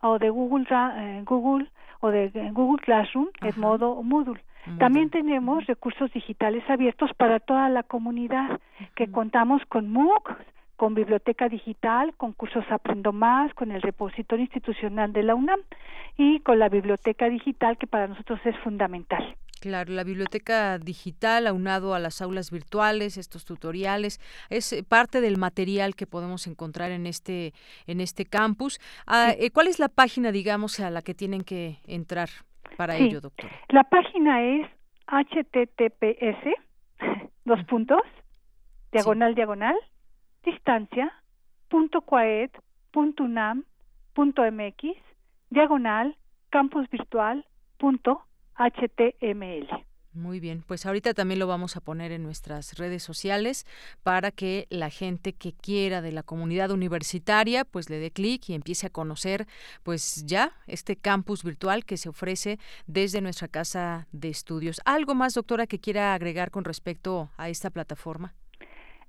o de Google eh, Google o de Google Classroom, en modo Moodle. También tenemos recursos digitales abiertos para toda la comunidad, que contamos con MOOCs, con biblioteca digital, con cursos Aprendo Más, con el repositorio institucional de la UNAM y con la biblioteca digital que para nosotros es fundamental. Claro, la biblioteca digital aunado a las aulas virtuales, estos tutoriales, es eh, parte del material que podemos encontrar en este en este campus. Ah, eh, ¿Cuál es la página, digamos, a la que tienen que entrar para ello, doctor? La página es https dos puntos diagonal diagonal distancia.coaed.unam.mx diagonal campusvirtual.html. Muy bien, pues ahorita también lo vamos a poner en nuestras redes sociales para que la gente que quiera de la comunidad universitaria pues le dé clic y empiece a conocer pues ya este campus virtual que se ofrece desde nuestra casa de estudios. ¿Algo más, doctora, que quiera agregar con respecto a esta plataforma?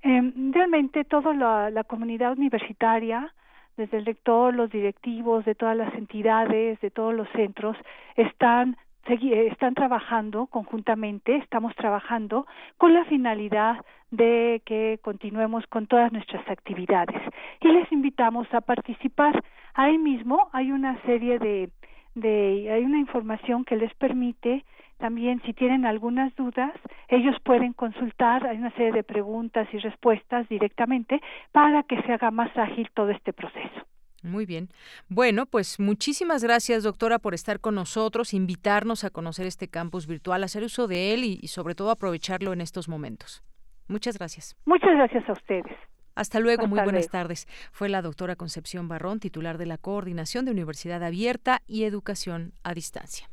Eh, realmente toda la, comunidad universitaria, desde el rector, los directivos de todas las entidades, de todos los centros, están están trabajando conjuntamente, estamos trabajando con la finalidad de que continuemos con todas nuestras actividades y les invitamos a participar. Ahí mismo hay una serie de, de hay una información que les permite también, si tienen algunas dudas, ellos pueden consultar, hay una serie de preguntas y respuestas directamente para que se haga más ágil todo este proceso. Muy bien. Bueno, pues muchísimas gracias, doctora, por estar con nosotros, invitarnos a conocer este campus virtual, hacer uso de él y, y sobre todo aprovecharlo en estos momentos. Muchas gracias. Muchas gracias a ustedes. Hasta luego, muy buenas luego. tardes. Fue la doctora Concepción Barrón, titular de la Coordinación de Universidad Abierta y Educación a Distancia.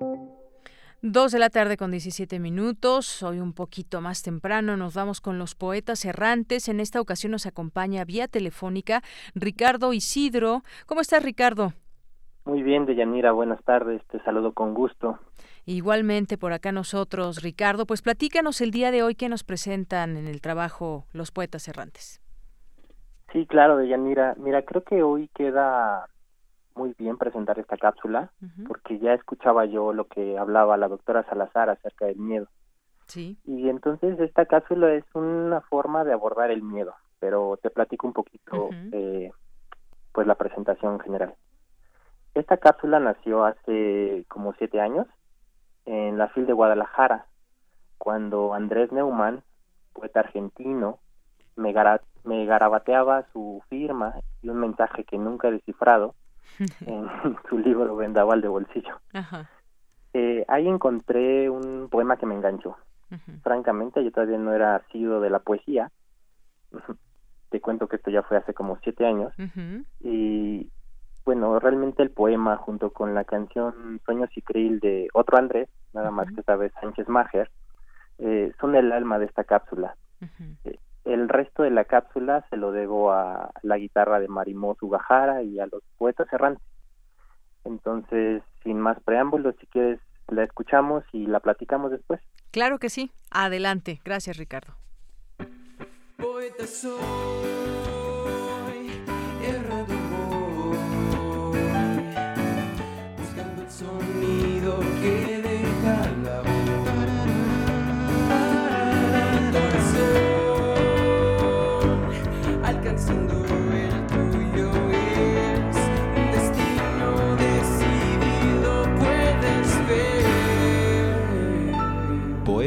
Dos de la tarde con 17 minutos, hoy un poquito más temprano nos vamos con los poetas errantes. En esta ocasión nos acompaña vía telefónica Ricardo Isidro. ¿Cómo estás, Ricardo? Muy bien, Deyanira, buenas tardes, te saludo con gusto. Igualmente por acá nosotros, Ricardo, pues platícanos el día de hoy que nos presentan en el trabajo los poetas errantes. Sí, claro, Deyanira, mira, creo que hoy queda muy bien presentar esta cápsula, porque ya escuchaba yo lo que hablaba la doctora Salazar acerca del miedo. Sí. Y entonces esta cápsula es una forma de abordar el miedo, pero te platico un poquito eh, pues la presentación general. Esta cápsula nació hace como siete años en la FIL de Guadalajara, cuando Andrés Neumann, poeta argentino, me, gara- me garabateaba su firma y un mensaje que nunca he descifrado en su libro Vendaval de Bolsillo. Ajá. Eh, ahí encontré un poema que me enganchó. Francamente, yo todavía no era asiduo de la poesía. Te cuento que esto ya fue hace como siete años. Y bueno, realmente el poema junto con la canción Sueños y Krill de otro Andrés, nada más que esta vez Sánchez Mager, eh, son el alma de esta cápsula. Eh, el resto de la cápsula se lo debo a la guitarra de Marimó Ugajara y a los poetas errantes. Entonces, sin más preámbulos, si quieres, la escuchamos y la platicamos después. Claro que sí. Adelante. Gracias, Ricardo. Poeta soy,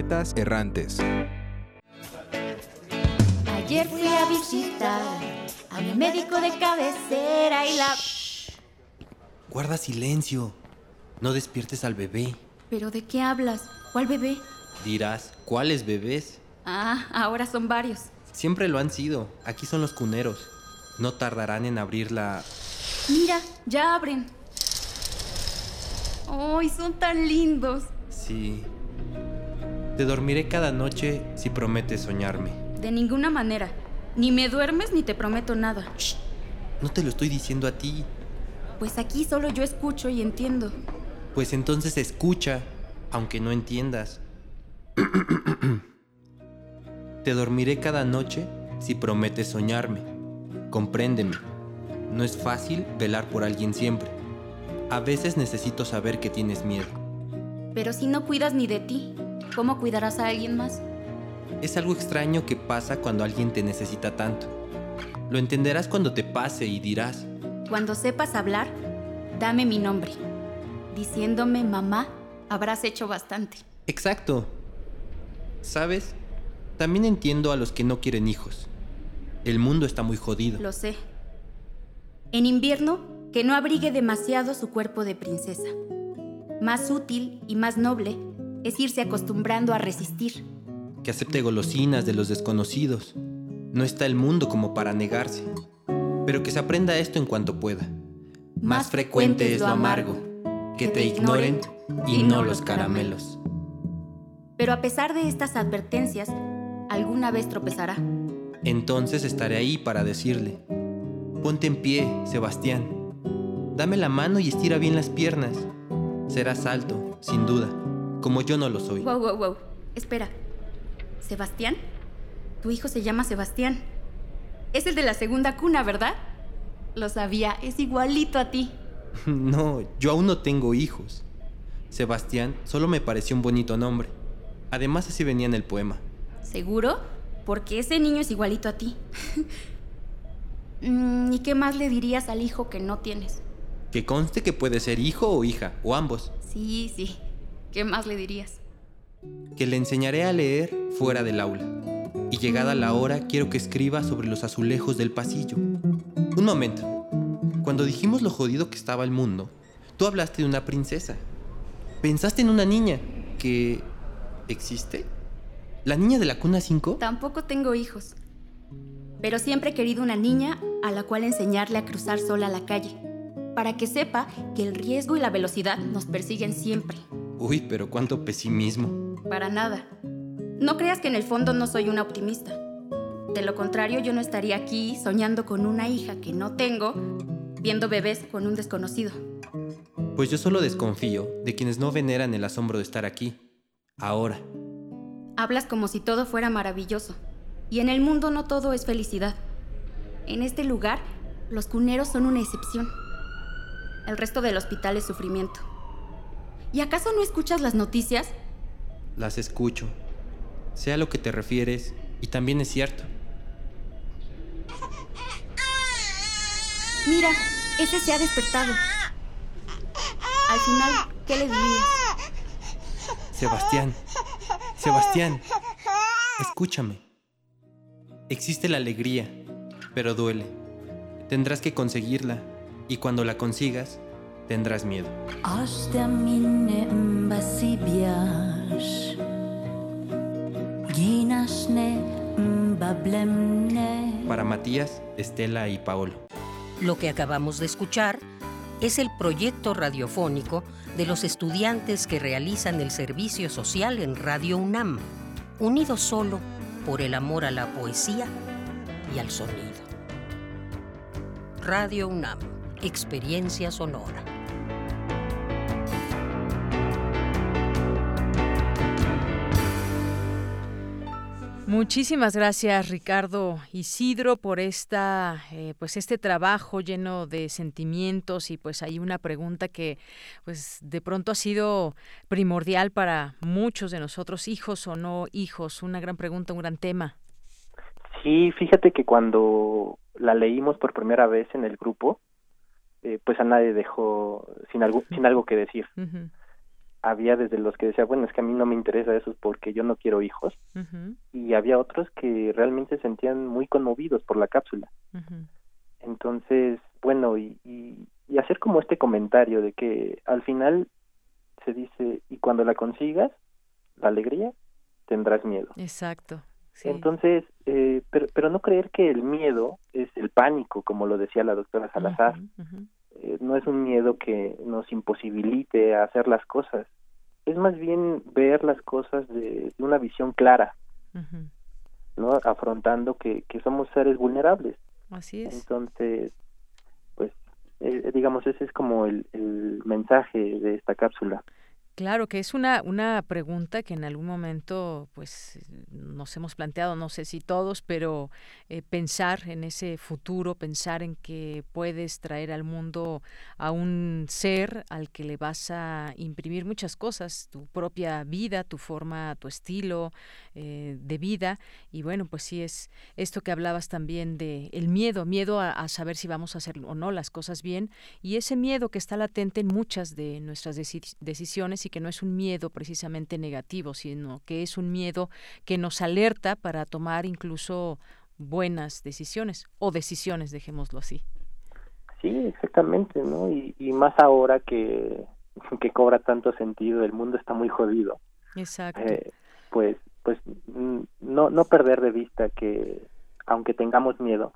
Poetas errantes. Ayer fui a visitar a mi médico de cabecera y la... Guarda silencio. No despiertes al bebé. ¿Pero de qué hablas? ¿Cuál bebé? Dirás, ¿cuáles bebés? Ah, ahora son varios. Siempre lo han sido. Aquí son los cuneros. No tardarán en abrir la... Mira, ya abren. ¡Ay, son tan lindos! Sí. Te dormiré cada noche si prometes soñarme. De ninguna manera. Ni me duermes ni te prometo nada. No te lo estoy diciendo a ti. Pues aquí solo yo escucho y entiendo. Pues entonces escucha, aunque no entiendas. Te dormiré cada noche si prometes soñarme. Compréndeme. No es fácil velar por alguien siempre. A veces necesito saber que tienes miedo. Pero si no cuidas ni de ti, ¿cómo cuidarás a alguien más? Es algo extraño que pasa cuando alguien te necesita tanto. Lo entenderás cuando te pase y dirás, Cuando sepas hablar, dame mi nombre. Diciéndome mamá, habrás hecho bastante. exacto. ¿Sabes? También entiendo a los que no quieren hijos. El mundo está muy jodido. Lo sé. En invierno, que no abrigue demasiado su cuerpo de princesa. Más útil y más noble es irse acostumbrando a resistir. Que acepte golosinas de los desconocidos. No está el mundo como para negarse. Pero que se aprenda esto en cuanto pueda. Más frecuente es lo amargo. Que te ignoren y no los caramelos. Pero a pesar de estas advertencias, alguna vez tropezará. Entonces estaré ahí para decirle, ponte en pie, Sebastián. Dame la mano y estira bien las piernas. Serás alto, sin duda, como yo no lo soy. Wow, wow, wow. Espera. ¿Sebastián? Tu hijo se llama Sebastián. Es el de la segunda cuna, ¿verdad? Lo sabía, es igualito a ti. No, yo aún no tengo hijos. Sebastián solo me pareció un bonito nombre. Además así venía en el poema. ¿Seguro? porque ese niño es igualito a ti. Mm, ¿Y qué más le dirías al hijo que no tienes? Que conste que puede ser hijo o hija, o ambos. Sí, sí. ¿Qué más le dirías? Que le enseñaré a leer fuera del aula. Y llegada la hora, quiero que escriba sobre los azulejos del pasillo. Un momento. Cuando dijimos lo jodido que estaba el mundo, tú hablaste de una princesa. Pensaste en una niña que... ¿existe? ¿La niña de la cuna 5? Tampoco tengo hijos. Pero siempre he querido una niña a la cual enseñarle a cruzar sola la calle. Para que sepa que el riesgo y la velocidad nos persiguen siempre. Uy, pero cuánto pesimismo. Para nada. No creas que en el fondo no soy una optimista. De lo contrario, yo no estaría aquí soñando con una hija que no tengo, viendo bebés con un desconocido. Pues yo solo desconfío de quienes no veneran el asombro de estar aquí. Ahora. Hablas como si todo fuera maravilloso. Y en el mundo no todo es felicidad. En este lugar, los cuneros son una excepción. El resto del hospital es sufrimiento. ¿Y acaso no escuchas las noticias? Las escucho. Sé a lo que te refieres y también es cierto. Mira, ese se ha despertado. Al final, ¿qué le dirías? Sebastián. Sebastián. Escúchame. Existe la alegría, pero duele. Tendrás que conseguirla y cuando la consigas, tendrás miedo. Para Matías, Estela y Paolo. Lo que acabamos de escuchar es el proyecto radiofónico de los estudiantes que realizan el servicio social en Radio UNAM, unidos solo por el amor a la poesía y al sonido. Radio UNAM, experiencia sonora. Muchísimas gracias Ricardo Isidro por esta eh, pues este trabajo lleno de sentimientos y pues hay una pregunta que pues de pronto ha sido primordial para muchos de nosotros hijos o no hijos una gran pregunta un gran tema Sí, fíjate que cuando la leímos por primera vez en el grupo, eh, pues a nadie dejó sin algo, sin algo que decir. Había desde los que decían, bueno, es que a mí no me interesa eso porque yo no quiero hijos. Y había otros que realmente se sentían muy conmovidos por la cápsula. Entonces, bueno, y, y, y hacer como este comentario de que al final se dice, y cuando la consigas, la alegría, tendrás miedo. exacto sí. Entonces, eh, pero, pero no creer que el miedo es el pánico, como lo decía la doctora Salazar. Eh, no es un miedo que nos imposibilite a hacer las cosas. Es más bien ver las cosas de, de una visión clara. ¿no? Afrontando que, que somos seres vulnerables. así es Entonces, pues, eh, digamos, ese es como el, el mensaje de esta cápsula. Claro que es una, una pregunta que en algún momento pues nos hemos planteado, no sé si todos, pero eh, pensar en ese futuro, pensar en que puedes traer al mundo a un ser al que le vas a imprimir muchas cosas, tu propia vida, tu forma, tu estilo eh, de vida. Y bueno, pues sí es esto que hablabas también de el miedo, miedo a, saber si vamos a hacer o no las cosas bien, y ese miedo que está latente en muchas de nuestras deci- decisiones y que no es un miedo precisamente negativo, sino que es un miedo que nos alerta para tomar incluso buenas decisiones o decisiones, dejémoslo así. Sí, exactamente, ¿no? Y, y más ahora que, que cobra tanto sentido, el mundo está muy jodido. Exacto. Eh, pues, pues mm, no, no perder de vista que aunque tengamos miedo,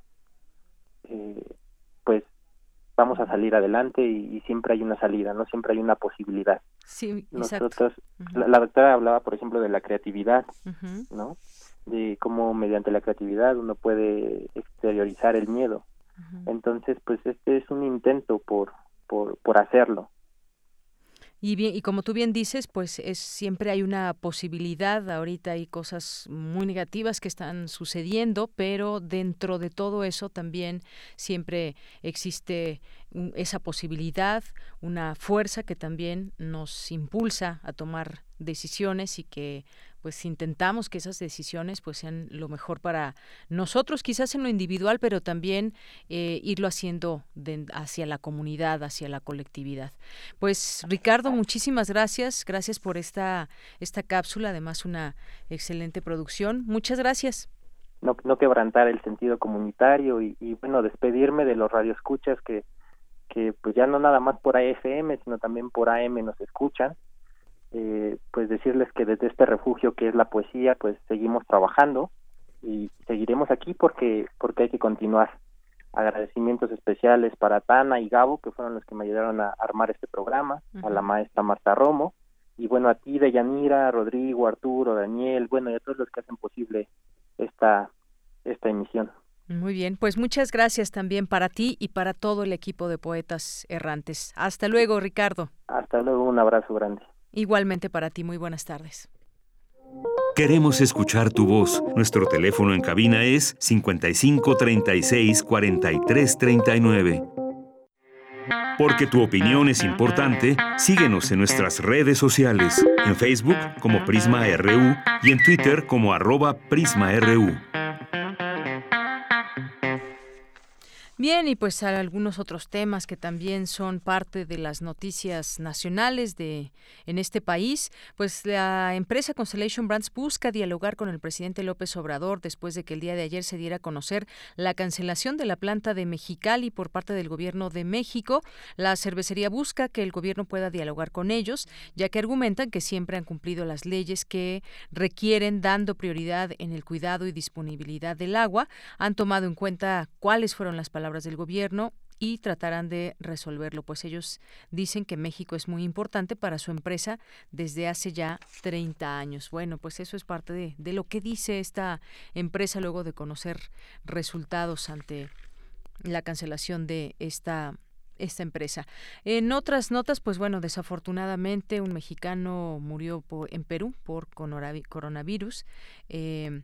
eh, pues vamos a salir adelante y, y siempre hay una salida, ¿no? Siempre hay una posibilidad. Sí, exacto. Nosotros, la, la doctora hablaba, por ejemplo, de la creatividad. ¿no? De cómo mediante la creatividad uno puede exteriorizar el miedo. Entonces, pues este es un intento por, por, por hacerlo. Y bien, y como tú bien dices, pues es siempre hay una posibilidad, ahorita hay cosas muy negativas que están sucediendo, pero dentro de todo eso también siempre existe esa posibilidad, una fuerza que también nos impulsa a tomar decisiones y que pues intentamos que esas decisiones pues sean lo mejor para nosotros, quizás en lo individual, pero también eh, irlo haciendo hacia la comunidad, hacia la colectividad. Pues Ricardo, muchísimas gracias, gracias por esta, esta cápsula, además una excelente producción. Muchas gracias. No, no quebrantar el sentido comunitario y, y bueno, despedirme de los radioescuchas que, que pues ya no nada más por AFM, sino también por AM nos escuchan eh, pues decirles que desde este refugio que es la poesía, pues seguimos trabajando y seguiremos aquí porque porque hay que continuar. Agradecimientos especiales para Tana y Gabo, que fueron los que me ayudaron a armar este programa, a la maestra Marta Romo, y bueno, a ti, Deyanira, Rodrigo, Arturo, Daniel, bueno, y a todos los que hacen posible esta, esta emisión. Muy bien, pues muchas gracias también para ti y para todo el equipo de Poetas Errantes. Hasta luego, Ricardo. Hasta luego, un abrazo grande. Igualmente para ti, muy buenas tardes. Queremos escuchar tu voz. Nuestro teléfono en cabina es 55 36 43 39. Porque tu opinión es importante, síguenos en nuestras redes sociales, en Facebook como Prisma RU y en Twitter como arroba PrismaRU. Bien, y pues algunos otros temas que también son parte de las noticias nacionales de en este país, pues la empresa Constellation Brands busca dialogar con el presidente López Obrador después de que el día de ayer se diera a conocer la cancelación de la planta de Mexicali por parte del gobierno de México. La cervecería busca que el gobierno pueda dialogar con ellos, ya que argumentan que siempre han cumplido las leyes que requieren dando prioridad en el cuidado y disponibilidad del agua, han tomado en cuenta cuáles fueron las palabras del gobierno y tratarán de resolverlo, pues ellos dicen que México es muy importante para su empresa desde hace ya 30 años. Bueno, pues eso es parte de, lo que dice esta empresa luego de conocer resultados ante la cancelación de esta empresa. En otras notas, pues bueno, desafortunadamente un mexicano murió en Perú por coronavirus. Eh,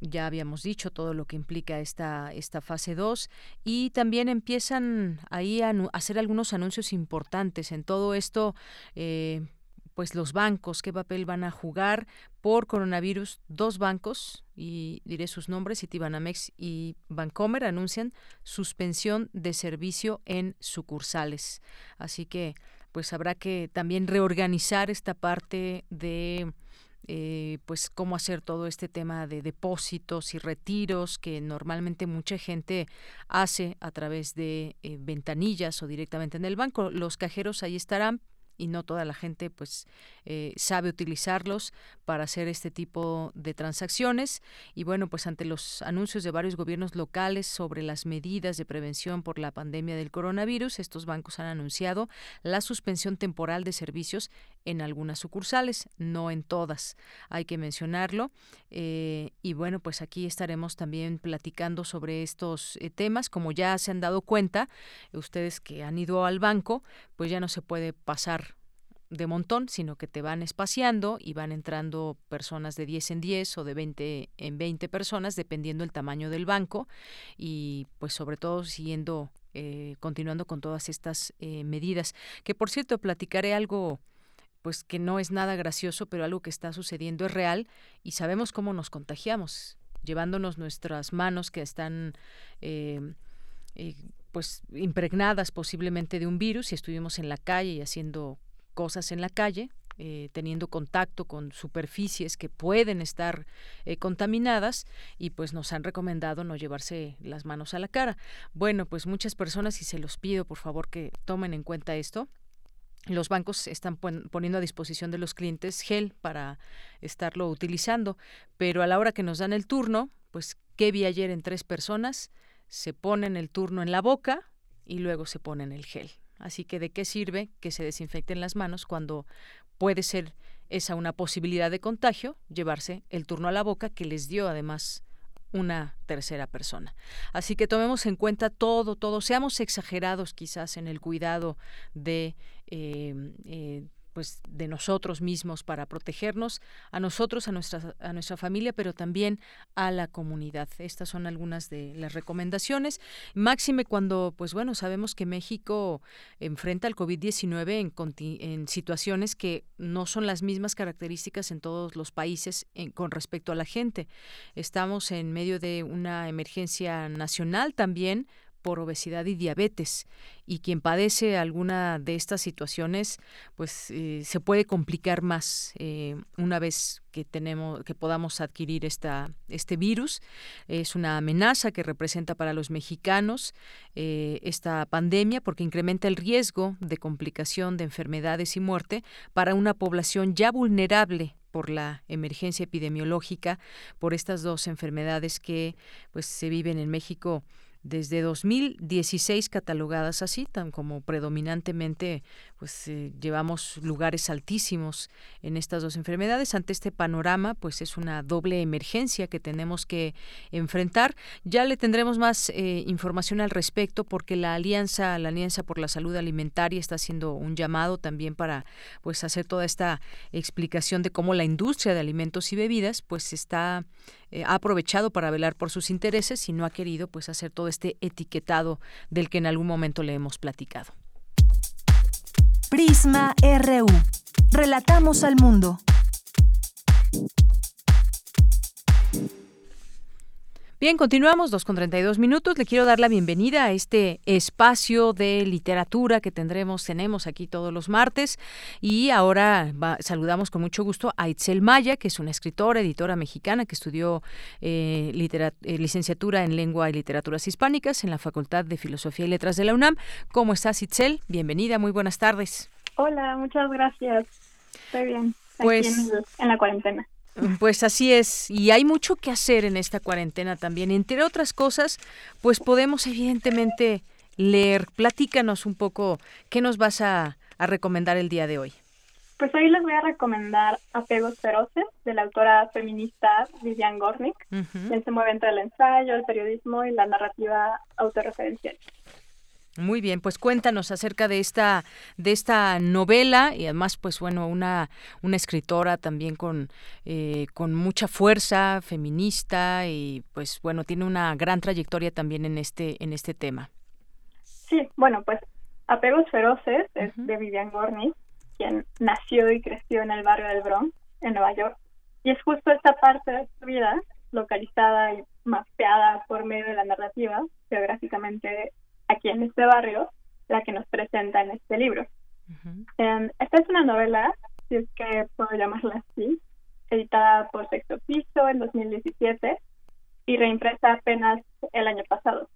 ya habíamos dicho todo lo que implica esta, esta fase 2 y también empiezan ahí a, hacer algunos anuncios importantes en todo esto. Eh, pues los bancos, qué papel van a jugar por coronavirus. Dos bancos, y diré sus nombres, Citibanamex y Bancomer, anuncian suspensión de servicio en sucursales. Así que pues habrá que también reorganizar esta parte de eh, pues cómo hacer todo este tema de depósitos y retiros que normalmente mucha gente hace a través de eh, ventanillas o directamente en el banco. Los cajeros ahí estarán, y no toda la gente pues eh, sabe utilizarlos para hacer este tipo de transacciones y bueno pues ante los anuncios de varios gobiernos locales sobre las medidas de prevención por la pandemia del coronavirus estos bancos han anunciado la suspensión temporal de servicios en algunas sucursales no en todas hay que mencionarlo eh, y bueno pues aquí estaremos también platicando sobre estos eh, temas como ya se han dado cuenta ustedes que han ido al banco pues ya no se puede pasar de montón, sino que te van espaciando y van entrando personas de 10 en 10 o de 20 en 20 personas, dependiendo el tamaño del banco y pues sobre todo siguiendo, eh, continuando con todas estas eh, medidas. Que por cierto, platicaré algo pues que no es nada gracioso, pero algo que está sucediendo es real y sabemos cómo nos contagiamos, llevándonos nuestras manos que están... Eh, pues impregnadas posiblemente de un virus y estuvimos en la calle y haciendo cosas en la calle, eh, teniendo contacto con superficies que pueden estar eh, contaminadas y pues nos han recomendado no llevarse las manos a la cara. Bueno, pues muchas personas, y se los pido por favor que tomen en cuenta esto, los bancos están poniendo a disposición de los clientes gel para estarlo utilizando, pero a la hora que nos dan el turno, pues, ¿qué vi ayer en tres personas? Se ponen el turno en la boca y luego se ponen el gel. Así que de qué sirve que se desinfecten las manos cuando puede ser esa una posibilidad de contagio, llevarse el turno a la boca que les dio además una tercera persona. Así que tomemos en cuenta todo, todo, seamos exagerados quizás en el cuidado de pues de nosotros mismos para protegernos a nosotros, a nuestra a nuestra familia, pero también a la comunidad. Estas son algunas de las recomendaciones. Máxime cuando pues bueno, sabemos que México enfrenta al COVID-19 en, en situaciones que no son las mismas características en todos los países con respecto a la gente. Estamos en medio de una emergencia nacional también por obesidad y diabetes y quien padece alguna de estas situaciones pues eh, se puede complicar más eh, una vez que tenemos que podamos adquirir esta este virus. Es una amenaza que representa para los mexicanos eh, esta pandemia porque incrementa el riesgo de complicación de enfermedades y muerte para una población ya vulnerable por la emergencia epidemiológica por estas dos enfermedades que pues se viven en México desde 2016 catalogadas así, tan como predominantemente pues eh, llevamos lugares altísimos en estas dos enfermedades. Ante este panorama, pues es una doble emergencia que tenemos que enfrentar. Ya le tendremos más eh, información al respecto porque la alianza, la alianza por la salud alimentaria está haciendo un llamado también para pues hacer toda esta explicación de cómo la industria de alimentos y bebidas pues está eh, ha aprovechado para velar por sus intereses y no ha querido pues hacer todo este etiquetado del que en algún momento le hemos platicado. Prisma RU. Relatamos al mundo. Bien, continuamos, dos con 32 minutos. Le quiero dar la bienvenida a este espacio de literatura que tendremos, tenemos aquí todos los martes. Y ahora saludamos con mucho gusto a Itzel Maya, que es una escritora, editora mexicana que estudió eh, eh, licenciatura en Lengua y Literaturas Hispánicas en la Facultad de Filosofía y Letras de la UNAM. ¿Cómo estás, Itzel? Bienvenida, muy buenas tardes. Hola, muchas gracias. Estoy bien. Pues, en la cuarentena. Pues así es, y hay mucho que hacer en esta cuarentena también. Entre otras cosas, pues podemos evidentemente leer. Platícanos un poco qué nos vas a, recomendar el día de hoy. Pues hoy les voy a recomendar Apegos Feroces, de la autora feminista Vivian Gornick. Uh se mueve entre el ensayo, el periodismo y la narrativa autorreferencial. Muy bien, pues cuéntanos acerca de esta de esta novela y además, pues bueno, una una escritora también con eh, con mucha fuerza feminista y pues bueno tiene una gran trayectoria también en este en este tema. Sí, bueno, pues Apegos feroces es de Vivian Gornick, quien nació y creció en el barrio del Bronx, en Nueva York, y es justo esta parte de su vida localizada y mapeada por medio de la narrativa geográficamente aquí en este barrio, la que nos presenta en este libro. Em, esta es una novela, si es que puedo llamarla así, editada por Sexto Piso en 2017 y reimpresa apenas el año pasado.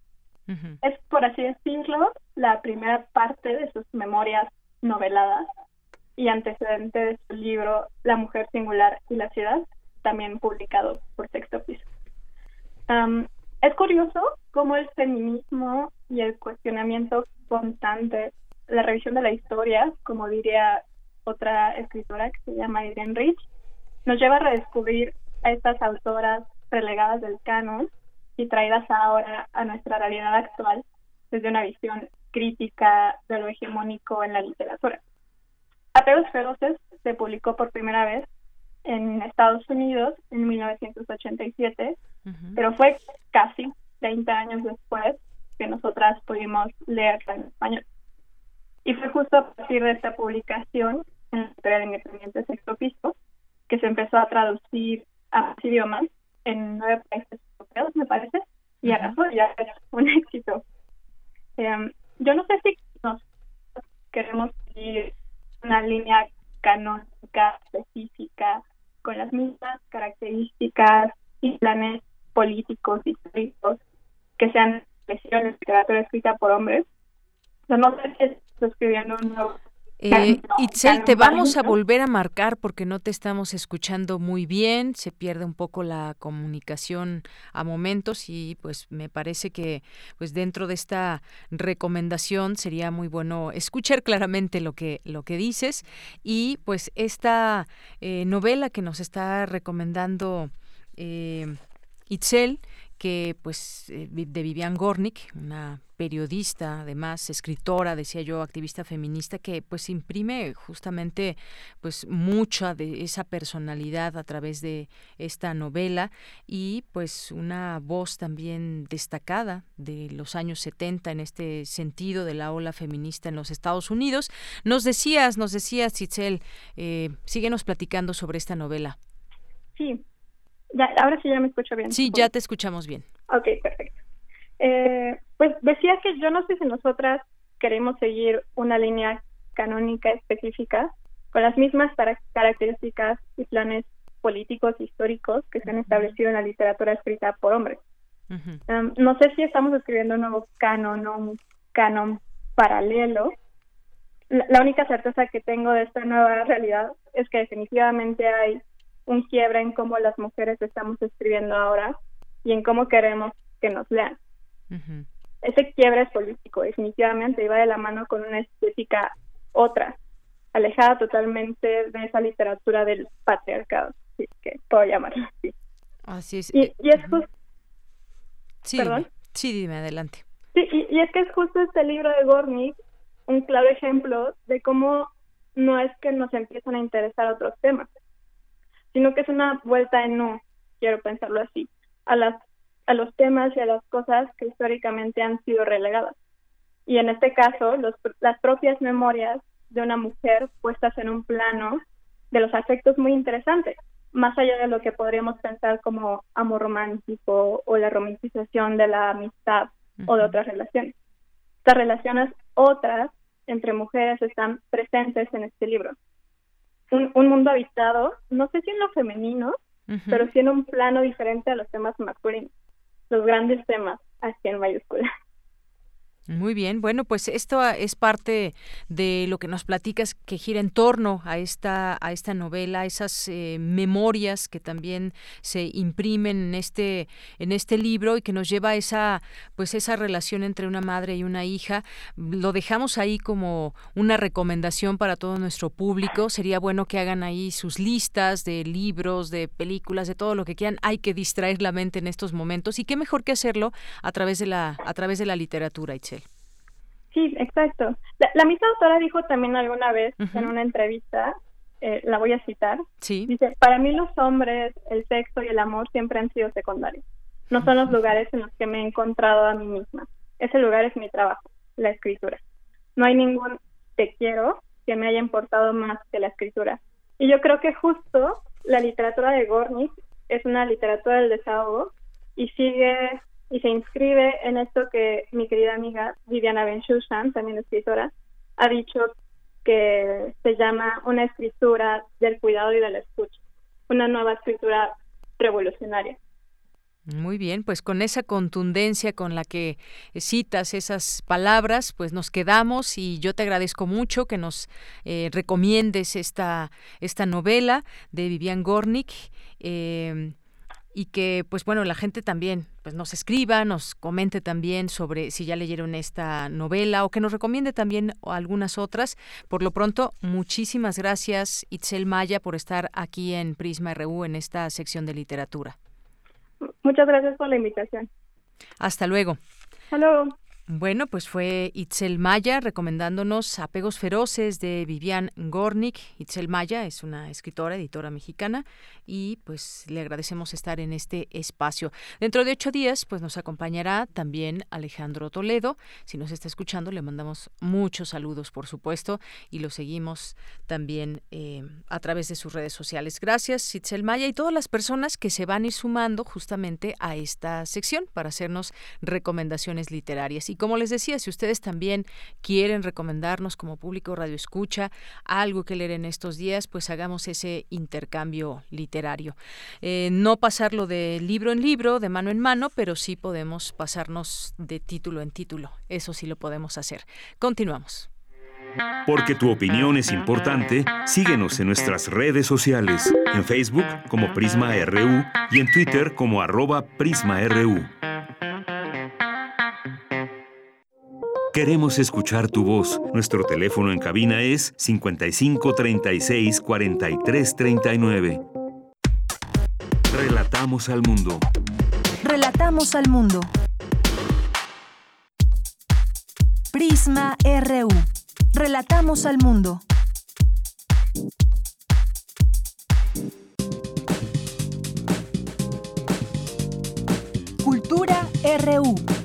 Es, por así decirlo, la primera parte de sus memorias noveladas y antecedente de su libro La mujer singular y la ciudad, también publicado por Sexto Piso. Em, es curioso cómo el feminismo y el cuestionamiento constante, la revisión de la historia, como diría otra escritora que se llama Irene Rich, nos lleva a redescubrir a estas autoras relegadas del canon y traídas ahora a nuestra realidad actual desde una visión crítica de lo hegemónico en la literatura. Apegos Feroces se publicó por primera vez en Estados Unidos en 1987, pero fue casi 30 años después que nosotras pudimos leerla en español. Y fue justo a partir de esta publicación en la Historia de Independiente Sexto Piso que se empezó a traducir a más idiomas en nueve países europeos, me parece, y arrasó, ya es un éxito. Em, yo no sé si nos queremos seguir una línea canónica específica con las mismas características y planes políticos y históricos que literatura escrita por hombres. no sé si estoy escribiendo un nuevo eh, Itzel, te vamos a volver a marcar porque no te estamos escuchando muy bien, se pierde un poco la comunicación a momentos y pues me parece que pues dentro de esta recomendación sería muy bueno escuchar claramente lo que lo que dices. Y pues esta eh, novela que nos está recomendando eh, Itzel que pues eh, de Vivian Gornick, una periodista, además escritora, decía yo, activista feminista que pues imprime justamente pues mucha de esa personalidad a través de esta novela y pues una voz también destacada de los años 70 en este sentido de la ola feminista en los Estados Unidos. Nos decías, nos decías, Itzel, eh, síguenos platicando sobre esta novela. Sí, ya, ahora sí ya me escucho bien. Sí, ya te escuchamos bien. Ok, perfecto. Eh, pues decía que yo no sé si nosotras queremos seguir una línea canónica específica con las mismas características y planes políticos históricos que se han establecido en la literatura escrita por hombres. Um, no sé si estamos escribiendo un nuevo canon o un canon paralelo. La, la única certeza que tengo de esta nueva realidad es que definitivamente hay un quiebre en cómo las mujeres estamos escribiendo ahora y en cómo queremos que nos lean. Ese quiebre es político, definitivamente, y va de la mano con una estética otra, alejada totalmente de esa literatura del patriarcado, si que puedo llamarlo así. Así es. Y, y es justo... Sí, ¿Perdón? Sí, dime, adelante. Sí, y, y, es que es justo este libro de Gornick un claro ejemplo de cómo no es que nos empiezan a interesar otros temas, sino que es una vuelta en no, quiero pensarlo así, a las a los temas y a las cosas que históricamente han sido relegadas. Y en este caso, los, las propias memorias de una mujer puestas en un plano de los afectos muy interesantes, más allá de lo que podríamos pensar como amor romántico o la romantización de la amistad o de otras relaciones. Estas relaciones otras entre mujeres están presentes en este libro. Un, un mundo habitado, no sé si en lo femenino, pero sí en un plano diferente a los temas masculinos los grandes temas así en mayúscula. Muy bien, bueno, pues esto es parte de lo que nos platicas que gira en torno a esta a esta novela, esas eh, memorias que también se imprimen en este en este libro y que nos lleva a esa pues esa relación entre una madre y una hija. Lo dejamos ahí como una recomendación para todo nuestro público. Sería bueno que hagan ahí sus listas de libros, de películas, de todo lo que quieran. Hay que distraer la mente en estos momentos y qué mejor que hacerlo a través de la a través de la literatura, Itzel. Sí, exacto. La, la, misma autora dijo también alguna vez uh -huh. en una entrevista, eh, la voy a citar, sí. dice, para mí los hombres, el sexo y el amor siempre han sido secundarios. No son los lugares en los que me he encontrado a mí misma. Ese lugar es mi trabajo, la escritura. No hay ningún te quiero que me haya importado más que la escritura. Y yo creo que justo la literatura de Gornick es una literatura del desahogo y sigue y se inscribe en esto que mi querida amiga Viviana Benchushan, también escritora, ha dicho que se llama una escritura del cuidado y de la escucha, una nueva escritura revolucionaria. Muy bien, pues con esa contundencia con la que citas esas palabras, pues nos quedamos y yo te agradezco mucho que nos eh, recomiendes esta, esta novela de Vivian Gornick. Eh, y que pues bueno la gente también pues nos escriba nos comente también sobre si ya leyeron esta novela o que nos recomiende también algunas otras. Por lo pronto muchísimas gracias Itzel Maya por estar aquí en Prisma RU en esta sección de literatura. Muchas gracias por la invitación. Hasta luego. Hasta luego bueno, pues fue Itzel Maya recomendándonos Apegos Feroces de Vivian Gornick. Itzel Maya es una escritora, editora mexicana y pues le agradecemos estar en este espacio. Dentro de ocho días pues nos acompañará también Alejandro Toledo. Si nos está escuchando le mandamos muchos saludos por supuesto y lo seguimos también eh, a través de sus redes sociales. Gracias Itzel Maya y todas las personas que se van a ir sumando justamente a esta sección para hacernos recomendaciones literarias. Y como les decía, si ustedes también quieren recomendarnos como público Radio Escucha algo que leer en estos días, pues hagamos ese intercambio literario. Eh, no pasarlo de libro en libro, de mano en mano, pero sí podemos pasarnos de título en título. Eso sí lo podemos hacer. Continuamos. Porque tu opinión es importante, síguenos en nuestras redes sociales, en Facebook como Prisma RU y en Twitter como arroba PrismaRU. Queremos escuchar tu voz. Nuestro teléfono en cabina es 55 36 43 39. Relatamos al mundo. Relatamos al mundo. Prisma RU. Relatamos al mundo. Cultura RU.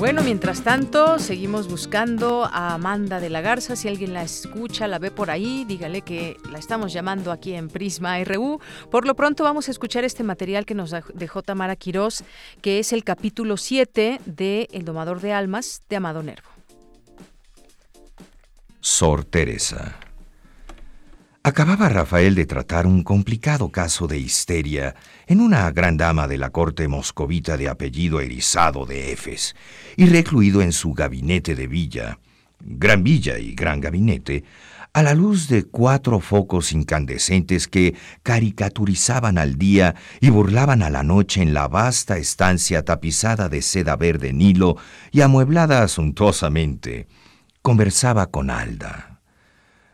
Bueno, mientras tanto, seguimos buscando a Amanda de la Garza. Si alguien la escucha, la ve por ahí, dígale que la estamos llamando aquí en Prisma RU. Por lo pronto vamos a escuchar este material que nos dejó Tamara Quirós, que es el capítulo 7 de El Domador de Almas de Amado Nervo. Sor Teresa. Acababa Rafael de tratar un complicado caso de histeria en una gran dama de la corte moscovita de apellido erizado de Efes y recluido en su gabinete de villa, gran villa y gran gabinete, a la luz de cuatro focos incandescentes que caricaturizaban al día y burlaban a la noche en la vasta estancia tapizada de seda verde Nilo y amueblada suntuosamente, conversaba con Alda.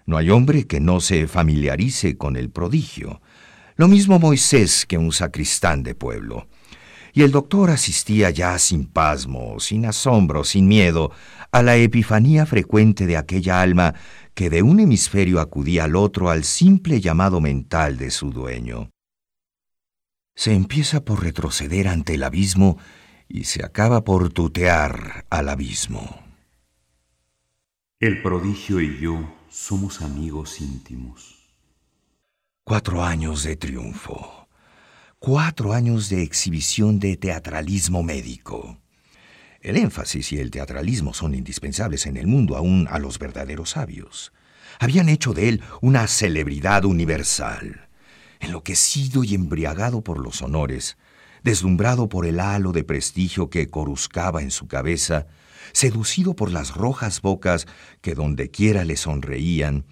No hay hombre que no se familiarice con el prodigio. Lo mismo Moisés que un sacristán de pueblo. Y el doctor asistía ya sin pasmo, sin asombro, sin miedo, a la epifanía frecuente de aquella alma que de un hemisferio acudía al otro al simple llamado mental de su dueño. Se empieza por retroceder ante el abismo y se acaba por tutear al abismo. El prodigio y yo somos amigos íntimos. Cuatro años de triunfo. Cuatro años de exhibición de teatralismo médico. El énfasis y el teatralismo son indispensables en el mundo aún a los verdaderos sabios. Habían hecho de él una celebridad universal. Enloquecido y embriagado por los honores, deslumbrado por el halo de prestigio que coruscaba en su cabeza, seducido por las rojas bocas que dondequiera le sonreían,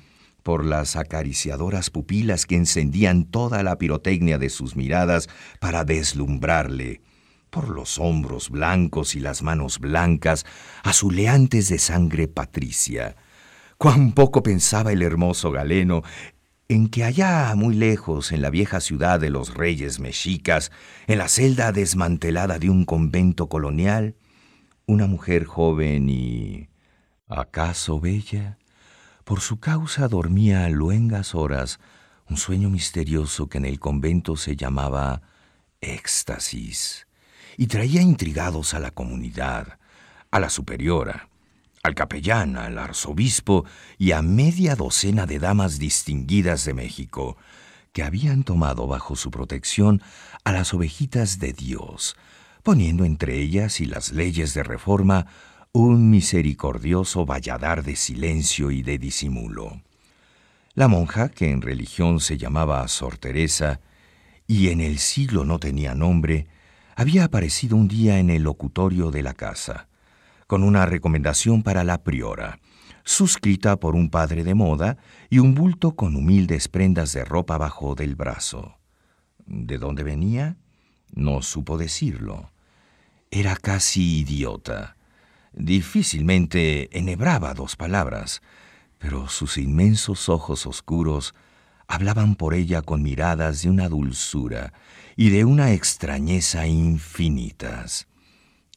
por las acariciadoras pupilas que encendían toda la pirotecnia de sus miradas para deslumbrarle, por los hombros blancos y las manos blancas, azuleantes de sangre patricia. Cuán poco pensaba el hermoso galeno en que allá muy lejos, en la vieja ciudad de los reyes mexicas, en la celda desmantelada de un convento colonial, una mujer joven y... ¿acaso bella? Por su causa dormía a luengas horas un sueño misterioso que en el convento se llamaba éxtasis, y traía intrigados a la comunidad, a la superiora, al capellán, al arzobispo y a media docena de damas distinguidas de México, que habían tomado bajo su protección a las ovejitas de Dios, poniendo entre ellas y las leyes de reforma un misericordioso valladar de silencio y de disimulo. La monja, que en religión se llamaba Sor Teresa, y en el siglo no tenía nombre, había aparecido un día en el locutorio de la casa, con una recomendación para la priora, suscrita por un padre de moda y un bulto con humildes prendas de ropa bajo del brazo. ¿De dónde venía? No supo decirlo. Era casi idiota. Difícilmente enhebraba dos palabras, pero sus inmensos ojos oscuros hablaban por ella con miradas de una dulzura y de una extrañeza infinitas.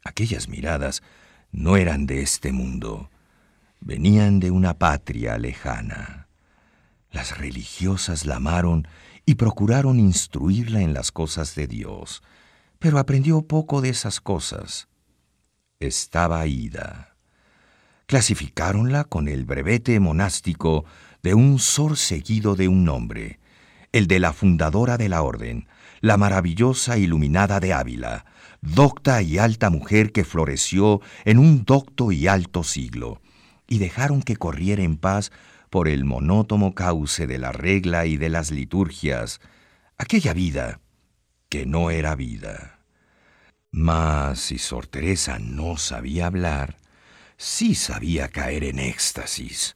Aquellas miradas no eran de este mundo, venían de una patria lejana. Las religiosas la amaron y procuraron instruirla en las cosas de Dios, pero aprendió poco de esas cosas. Estaba ida. Clasificáronla con el brevete monástico de un sor seguido de un nombre, el de la fundadora de la orden, la maravillosa iluminada de Ávila, docta y alta mujer que floreció en un docto y alto siglo, y dejaron que corriera en paz por el monótono cauce de la regla y de las liturgias, aquella vida que no era vida. Mas si Sor Teresa no sabía hablar, sí sabía caer en éxtasis.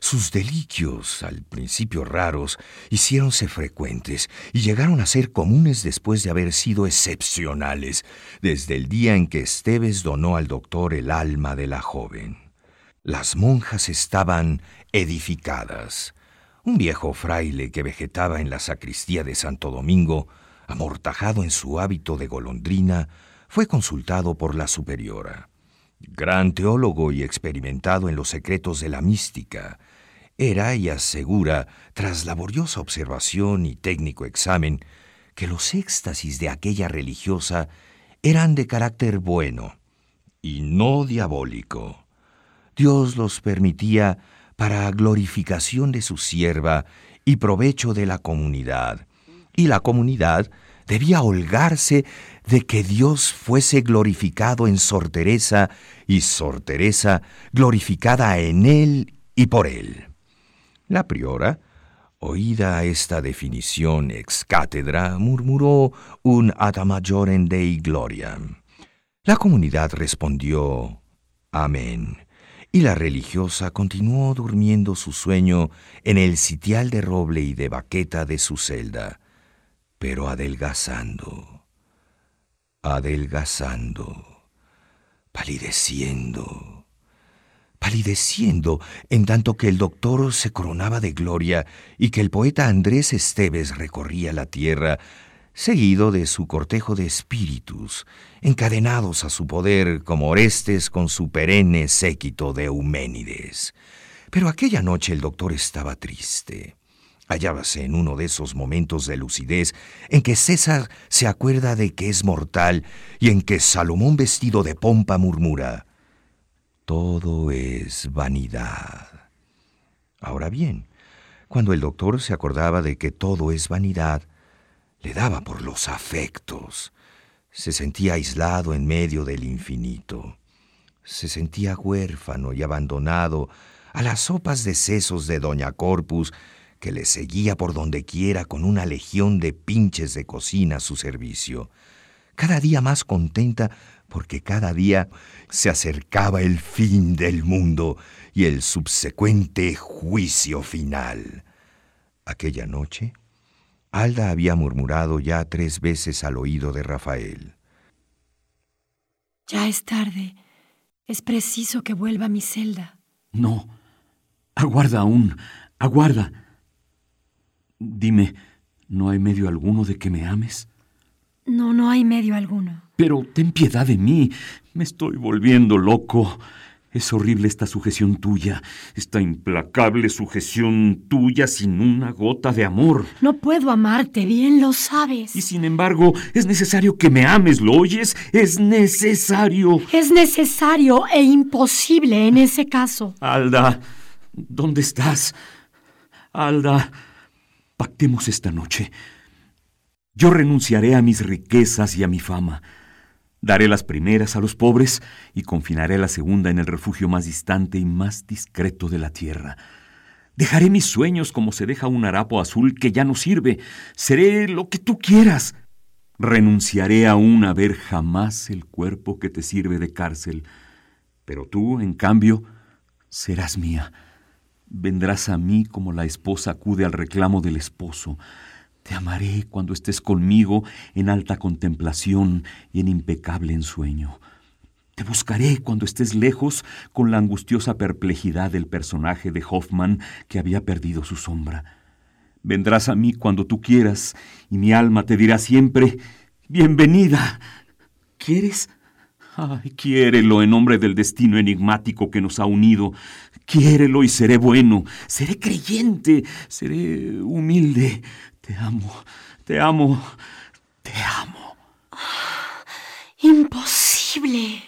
Sus delicios, al principio raros, hiciéronse frecuentes y llegaron a ser comunes después de haber sido excepcionales, desde el día en que Esteves donó al doctor el alma de la joven. Las monjas estaban edificadas. Un viejo fraile que vegetaba en la sacristía de Santo Domingo amortajado en su hábito de golondrina, fue consultado por la superiora. Gran teólogo y experimentado en los secretos de la mística, era y asegura, tras laboriosa observación y técnico examen, que los éxtasis de aquella religiosa eran de carácter bueno y no diabólico. Dios los permitía para glorificación de su sierva y provecho de la comunidad, y la comunidad debía holgarse de que Dios fuese glorificado en Sor Teresa y Sor Teresa glorificada en él y por él. La priora, oída esta definición ex cátedra, murmuró un Ad Majorem Dei Gloriam. La comunidad respondió Amén, y la religiosa continuó durmiendo su sueño en el sitial de roble y de baqueta de su celda, pero adelgazando, adelgazando, palideciendo, palideciendo en tanto que el doctor se coronaba de gloria y que el poeta Andrés Esteves recorría la tierra, seguido de su cortejo de espíritus, encadenados a su poder como Orestes con su perenne séquito de Euménides. Pero aquella noche el doctor estaba triste. Hallábase en uno de esos momentos de lucidez en que César se acuerda de que es mortal y en que Salomón vestido de pompa murmura, todo es vanidad. Ahora bien, cuando el doctor se acordaba de que todo es vanidad, le daba por los afectos. Se sentía aislado en medio del infinito. Se sentía huérfano y abandonado a las sopas de sesos de Doña Corpus, que le seguía por donde quiera con una legión de pinches de cocina a su servicio. Cada día más contenta porque cada día se acercaba el fin del mundo y el subsecuente juicio final. Aquella noche, Alda había murmurado ya tres veces al oído de Rafael. Ya es tarde. Es preciso que vuelva a mi celda. No. Aguarda aún. Aguarda. Dime, ¿no hay medio alguno de que me ames? No, no hay medio alguno. Pero ten piedad de mí. Me estoy volviendo loco. Es horrible esta sujeción tuya, esta implacable sujeción tuya sin una gota de amor. No puedo amarte, bien lo sabes. Y sin embargo, es necesario que me ames, ¿lo oyes? Es necesario. Es necesario e imposible en ese caso. Alda, ¿dónde estás? Alda, pactemos esta noche. Yo renunciaré a mis riquezas y a mi fama. Daré las primeras a los pobres y confinaré la segunda en el refugio más distante y más discreto de la tierra. Dejaré mis sueños como se deja un harapo azul que ya no sirve. Seré lo que tú quieras. Renunciaré aún a ver jamás el cuerpo que te sirve de cárcel. Pero tú, en cambio, serás mía. Vendrás a mí como la esposa acude al reclamo del esposo. Te amaré cuando estés conmigo en alta contemplación y en impecable ensueño. Te buscaré cuando estés lejos con la angustiosa perplejidad del personaje de Hoffman que había perdido su sombra. Vendrás a mí cuando tú quieras y mi alma te dirá siempre, bienvenida. ¿Quieres? Ay, quiérelo en nombre del destino enigmático que nos ha unido. Quiérelo y seré bueno, seré creyente, seré humilde, te amo, te amo, te amo. Imposible.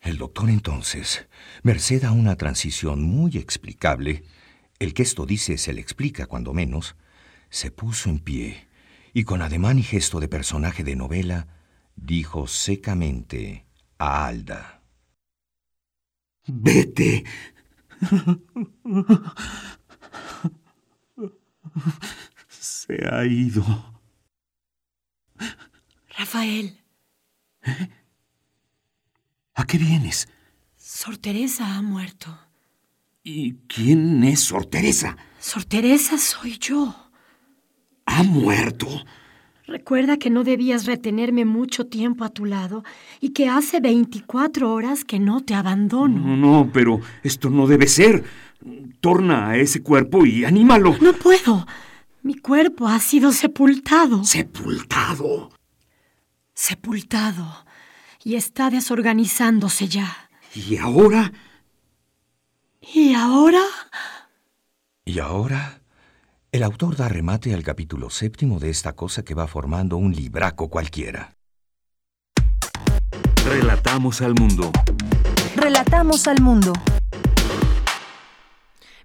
El doctor entonces, merced a una transición muy explicable, el que esto dice se le explica cuando menos, se puso en pie y con ademán y gesto de personaje de novela, dijo secamente a Alda. Vete. Se ha ido. Rafael. ¿Eh? ¿A qué vienes? Sor Teresa ha muerto. ¿Y quién es Sor Teresa? Sor Teresa soy yo. ¿Ha muerto? Recuerda que no debías retenerme mucho tiempo a tu lado y que hace 24 horas que no te abandono. No, no, pero esto no debe ser. Torna a ese cuerpo y anímalo. No puedo. Mi cuerpo ha sido sepultado. ¿Sepultado? Sepultado. Y está desorganizándose ya. ¿Y ahora? ¿Y ahora? ¿Y ahora? El autor da remate al capítulo séptimo de esta cosa que va formando un libraco cualquiera. Relatamos al mundo. Relatamos al mundo.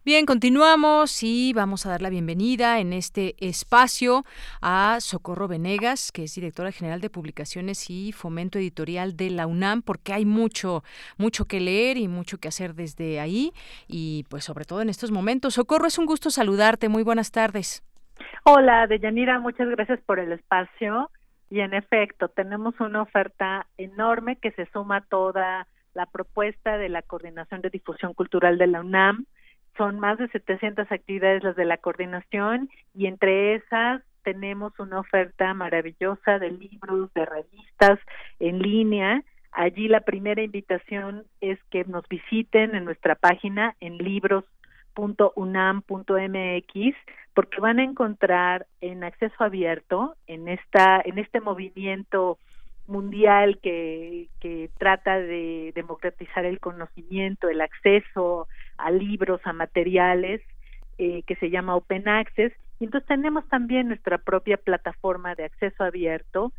Bien, continuamos y vamos a dar la bienvenida en este espacio a Socorro Venegas, que es directora general de publicaciones y fomento editorial de la UNAM, porque hay mucho, mucho que leer y mucho que hacer desde ahí y pues sobre todo en estos momentos. Socorro, es un gusto saludarte. Muy buenas tardes. Hola, Deyanira, muchas gracias por el espacio. Y en efecto, tenemos una oferta enorme que se suma a toda la propuesta de la Coordinación de Difusión Cultural de la UNAM son más de 700 actividades las de la coordinación y entre esas tenemos una oferta maravillosa de libros, de revistas en línea. Allí la primera invitación es que nos visiten en nuestra página en libros.unam.mx porque van a encontrar en acceso abierto en esta en este movimiento mundial que, que trata de democratizar el conocimiento, el acceso a libros, a materiales, eh, que se llama Open Access. Y entonces tenemos también nuestra propia plataforma de acceso abierto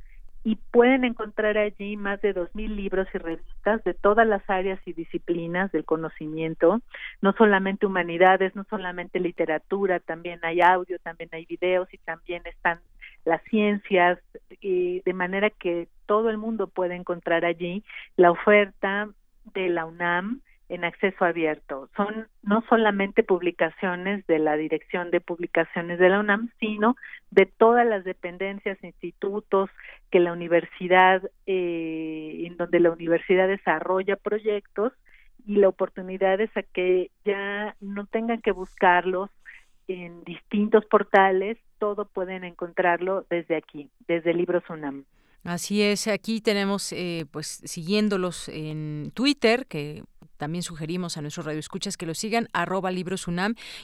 y pueden encontrar allí más de dos mil libros y revistas de todas las áreas y disciplinas del conocimiento, no solamente humanidades, no solamente literatura, también hay audio, también hay videos y también están las ciencias, de manera que todo el mundo puede encontrar allí la oferta de la UNAM en acceso abierto. Son no solamente publicaciones de la Dirección de Publicaciones de la UNAM, sino de todas las dependencias, institutos que la universidad, eh, en donde la universidad desarrolla proyectos y la oportunidad es a que ya no tengan que buscarlos en distintos portales, todo pueden encontrarlo desde aquí, desde Libros UNAM. Así es, aquí tenemos, eh, pues, siguiéndolos en Twitter, que también sugerimos a nuestros radioescuchas que lo sigan, arroba libros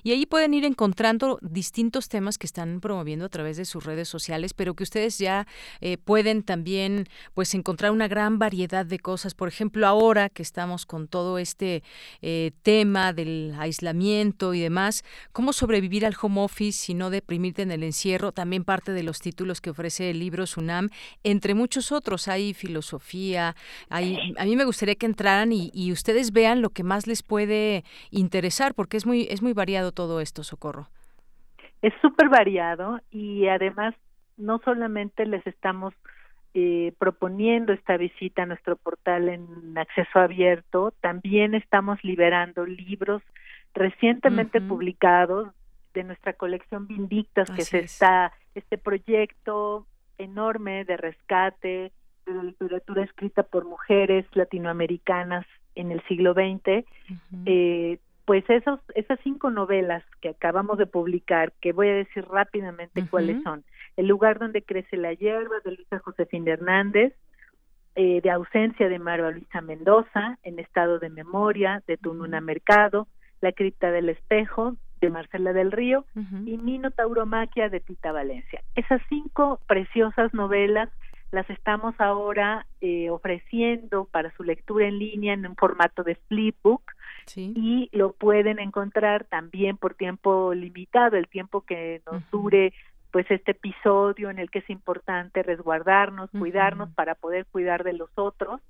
y ahí pueden ir encontrando distintos temas que están promoviendo a través de sus redes sociales, pero que ustedes ya eh, pueden también pues encontrar una gran variedad de cosas. Por ejemplo, ahora que estamos con todo este eh, tema del aislamiento y demás, cómo sobrevivir al home office y no deprimirte en el encierro, también parte de los títulos que ofrece Libros UNAM, entre muchos otros. Hay filosofía, hay, a mí me gustaría que entraran y ustedes vean lo que más les puede interesar, porque es muy, es muy variado todo esto, Socorro. Es súper variado y además no solamente les estamos eh, proponiendo esta visita a nuestro portal en acceso abierto, también estamos liberando libros recientemente publicados de nuestra colección Vindictas, que es esta, este proyecto enorme de rescate de literatura escrita por mujeres latinoamericanas en el siglo XX, eh, pues esos, esas cinco novelas que acabamos de publicar, que voy a decir rápidamente cuáles son. El lugar donde crece la hierba, de Luisa Josefina Hernández, eh, de ausencia de María Luisa Mendoza, en estado de memoria, de Tununa Mercado, La cripta del espejo, de Marcela del Río, y Mino Tauromaquia, de Tita Valencia. Esas cinco preciosas novelas las estamos ahora eh, ofreciendo para su lectura en línea en un formato de flipbook y lo pueden encontrar también por tiempo limitado, el tiempo que nos dure pues este episodio en el que es importante resguardarnos, cuidarnos para poder cuidar de los otros.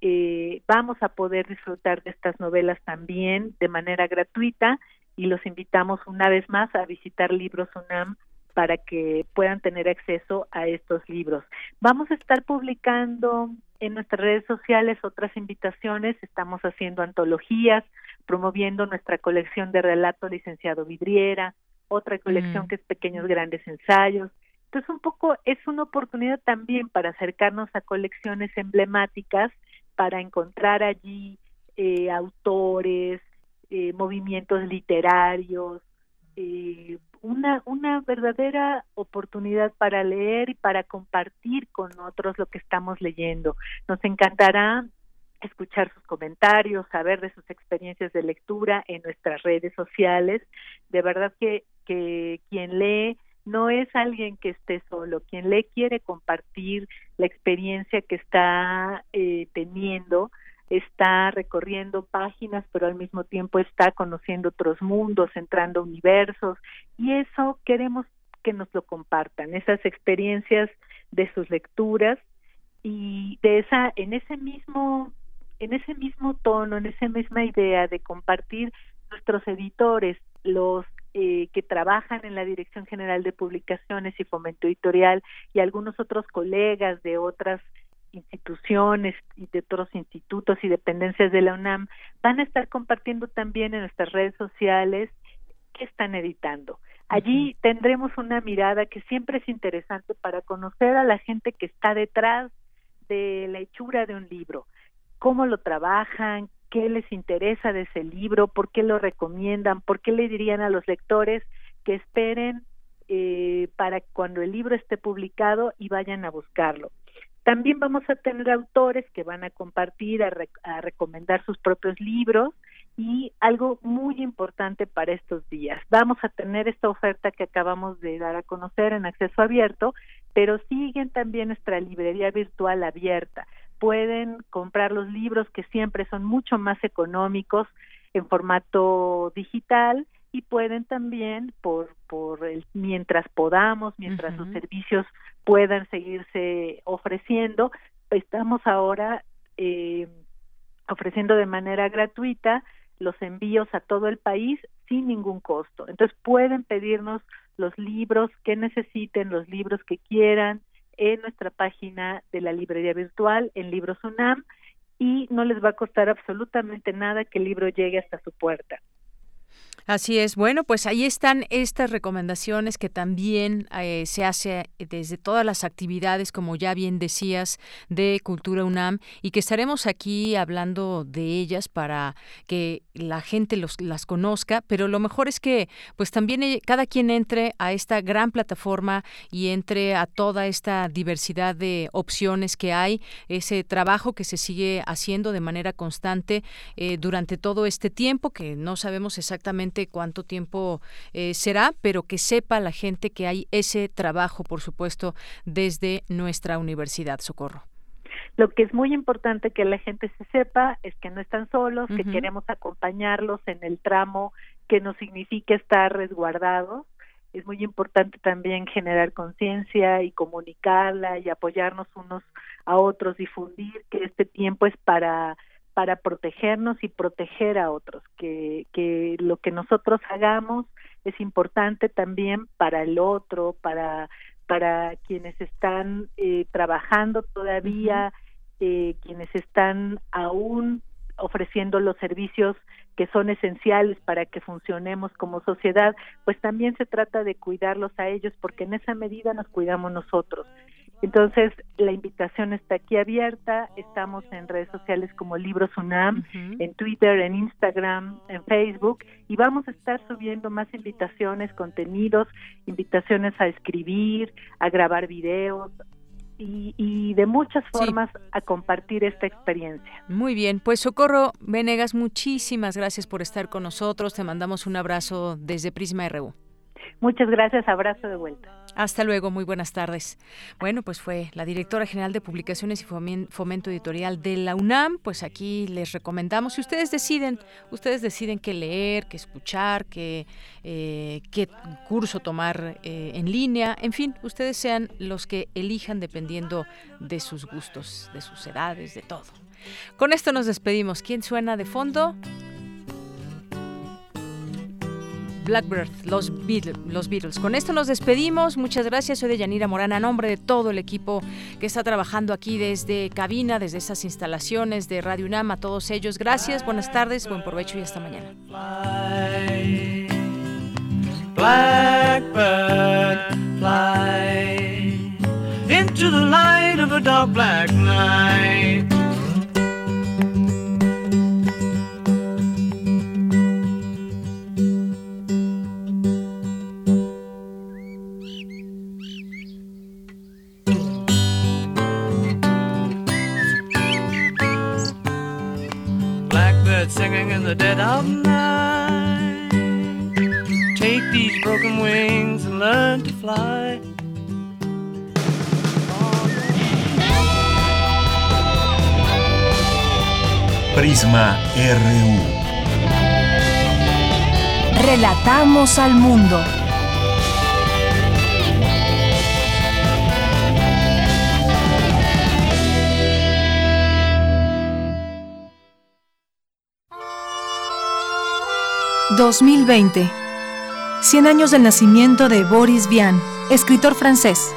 Eh, vamos a poder disfrutar de estas novelas también de manera gratuita y los invitamos una vez más a visitar Libros UNAM para que puedan tener acceso a estos libros. Vamos a estar publicando en nuestras redes sociales otras invitaciones, estamos haciendo antologías, promoviendo nuestra colección de relato licenciado Vidriera, otra colección que es Pequeños Grandes Ensayos. Entonces, un poco es una oportunidad también para acercarnos a colecciones emblemáticas, para encontrar allí eh, autores, eh, movimientos literarios, eh, una, una verdadera oportunidad para leer y para compartir con otros lo que estamos leyendo. Nos encantará escuchar sus comentarios, saber de sus experiencias de lectura en nuestras redes sociales. De verdad que, que quien lee no es alguien que esté solo, quien le quiere compartir la experiencia que está eh, teniendo, está recorriendo páginas, pero al mismo tiempo está conociendo otros mundos, entrando a universos, y eso queremos que nos lo compartan, esas experiencias de sus lecturas y de esa, en ese mismo, en ese mismo tono, en esa misma idea de compartir nuestros editores, los eh, que trabajan en la Dirección General de Publicaciones y Fomento Editorial y algunos otros colegas de otras instituciones y de otros institutos y dependencias de la UNAM van a estar compartiendo también en nuestras redes sociales qué están editando. Allí tendremos una mirada que siempre es interesante para conocer a la gente que está detrás de la hechura de un libro, cómo lo trabajan, qué les interesa de ese libro, por qué lo recomiendan, por qué le dirían a los lectores que esperen eh, para cuando el libro esté publicado y vayan a buscarlo. También vamos a tener autores que van a compartir, a, a recomendar sus propios libros y algo muy importante para estos días. Vamos a tener esta oferta que acabamos de dar a conocer en acceso abierto, pero siguen también nuestra librería virtual abierta. Pueden comprar los libros que siempre son mucho más económicos en formato digital y pueden también por por el mientras podamos, mientras los servicios puedan seguirse ofreciendo, estamos ahora eh, ofreciendo de manera gratuita los envíos a todo el país sin ningún costo. Entonces pueden pedirnos los libros que necesiten, los libros que quieran en nuestra página de la librería virtual en Libros UNAM y no les va a costar absolutamente nada que el libro llegue hasta su puerta. Así es. Bueno, pues ahí están estas recomendaciones que también eh, se hace desde todas las actividades, como ya bien decías, de Cultura UNAM y que estaremos aquí hablando de ellas para que la gente los, las conozca. Pero lo mejor es que, pues también eh, cada quien entre a esta gran plataforma y entre a toda esta diversidad de opciones que hay, ese trabajo que se sigue haciendo de manera constante eh, durante todo este tiempo, que no sabemos exactamente cuánto tiempo eh, será, pero que sepa la gente que hay ese trabajo, por supuesto, desde nuestra universidad, Socorro. Lo que es muy importante que la gente se sepa es que no están solos, que queremos acompañarlos en el tramo que nos significa estar resguardados. Es muy importante también generar conciencia y comunicarla y apoyarnos unos a otros, difundir que este tiempo es para para protegernos y proteger a otros, que, que lo que nosotros hagamos es importante también para el otro, para, para quienes están eh, trabajando todavía, eh, quienes están aún ofreciendo los servicios que son esenciales para que funcionemos como sociedad, pues también se trata de cuidarlos a ellos porque en esa medida nos cuidamos nosotros. Entonces, la invitación está aquí abierta. Estamos en redes sociales como Libros UNAM, en Twitter, en Instagram, en Facebook, y vamos a estar subiendo más invitaciones, contenidos, invitaciones a escribir, a grabar videos, y, de muchas formas a compartir esta experiencia. Muy bien, pues Socorro Venegas, muchísimas gracias por estar con nosotros. Te mandamos un abrazo desde Prisma RU. Muchas gracias, abrazo de vuelta. Hasta luego, muy buenas tardes. Bueno, pues fue la directora general de Publicaciones y Fomento Editorial de la UNAM. Pues aquí les recomendamos, si ustedes deciden, ustedes deciden qué leer, qué escuchar, qué, eh, qué curso tomar eh, en línea, en fin, ustedes sean los que elijan dependiendo de sus gustos, de sus edades, de todo. Con esto nos despedimos. ¿Quién suena de fondo? Blackbird, los Beatles. Con esto nos despedimos. Muchas gracias. Soy de Yanira Morana, a nombre de todo el equipo que está trabajando aquí desde cabina, desde esas instalaciones de Radio UNAM. A todos ellos, gracias, buenas tardes, buen provecho y hasta mañana. Blackbird, fly into the light of a dark black night. Singing in the dead of night. take these broken wings and learn to fly. Prisma RU. Relatamos al mundo. ...2020... 100 años del nacimiento de Boris Vian, escritor francés.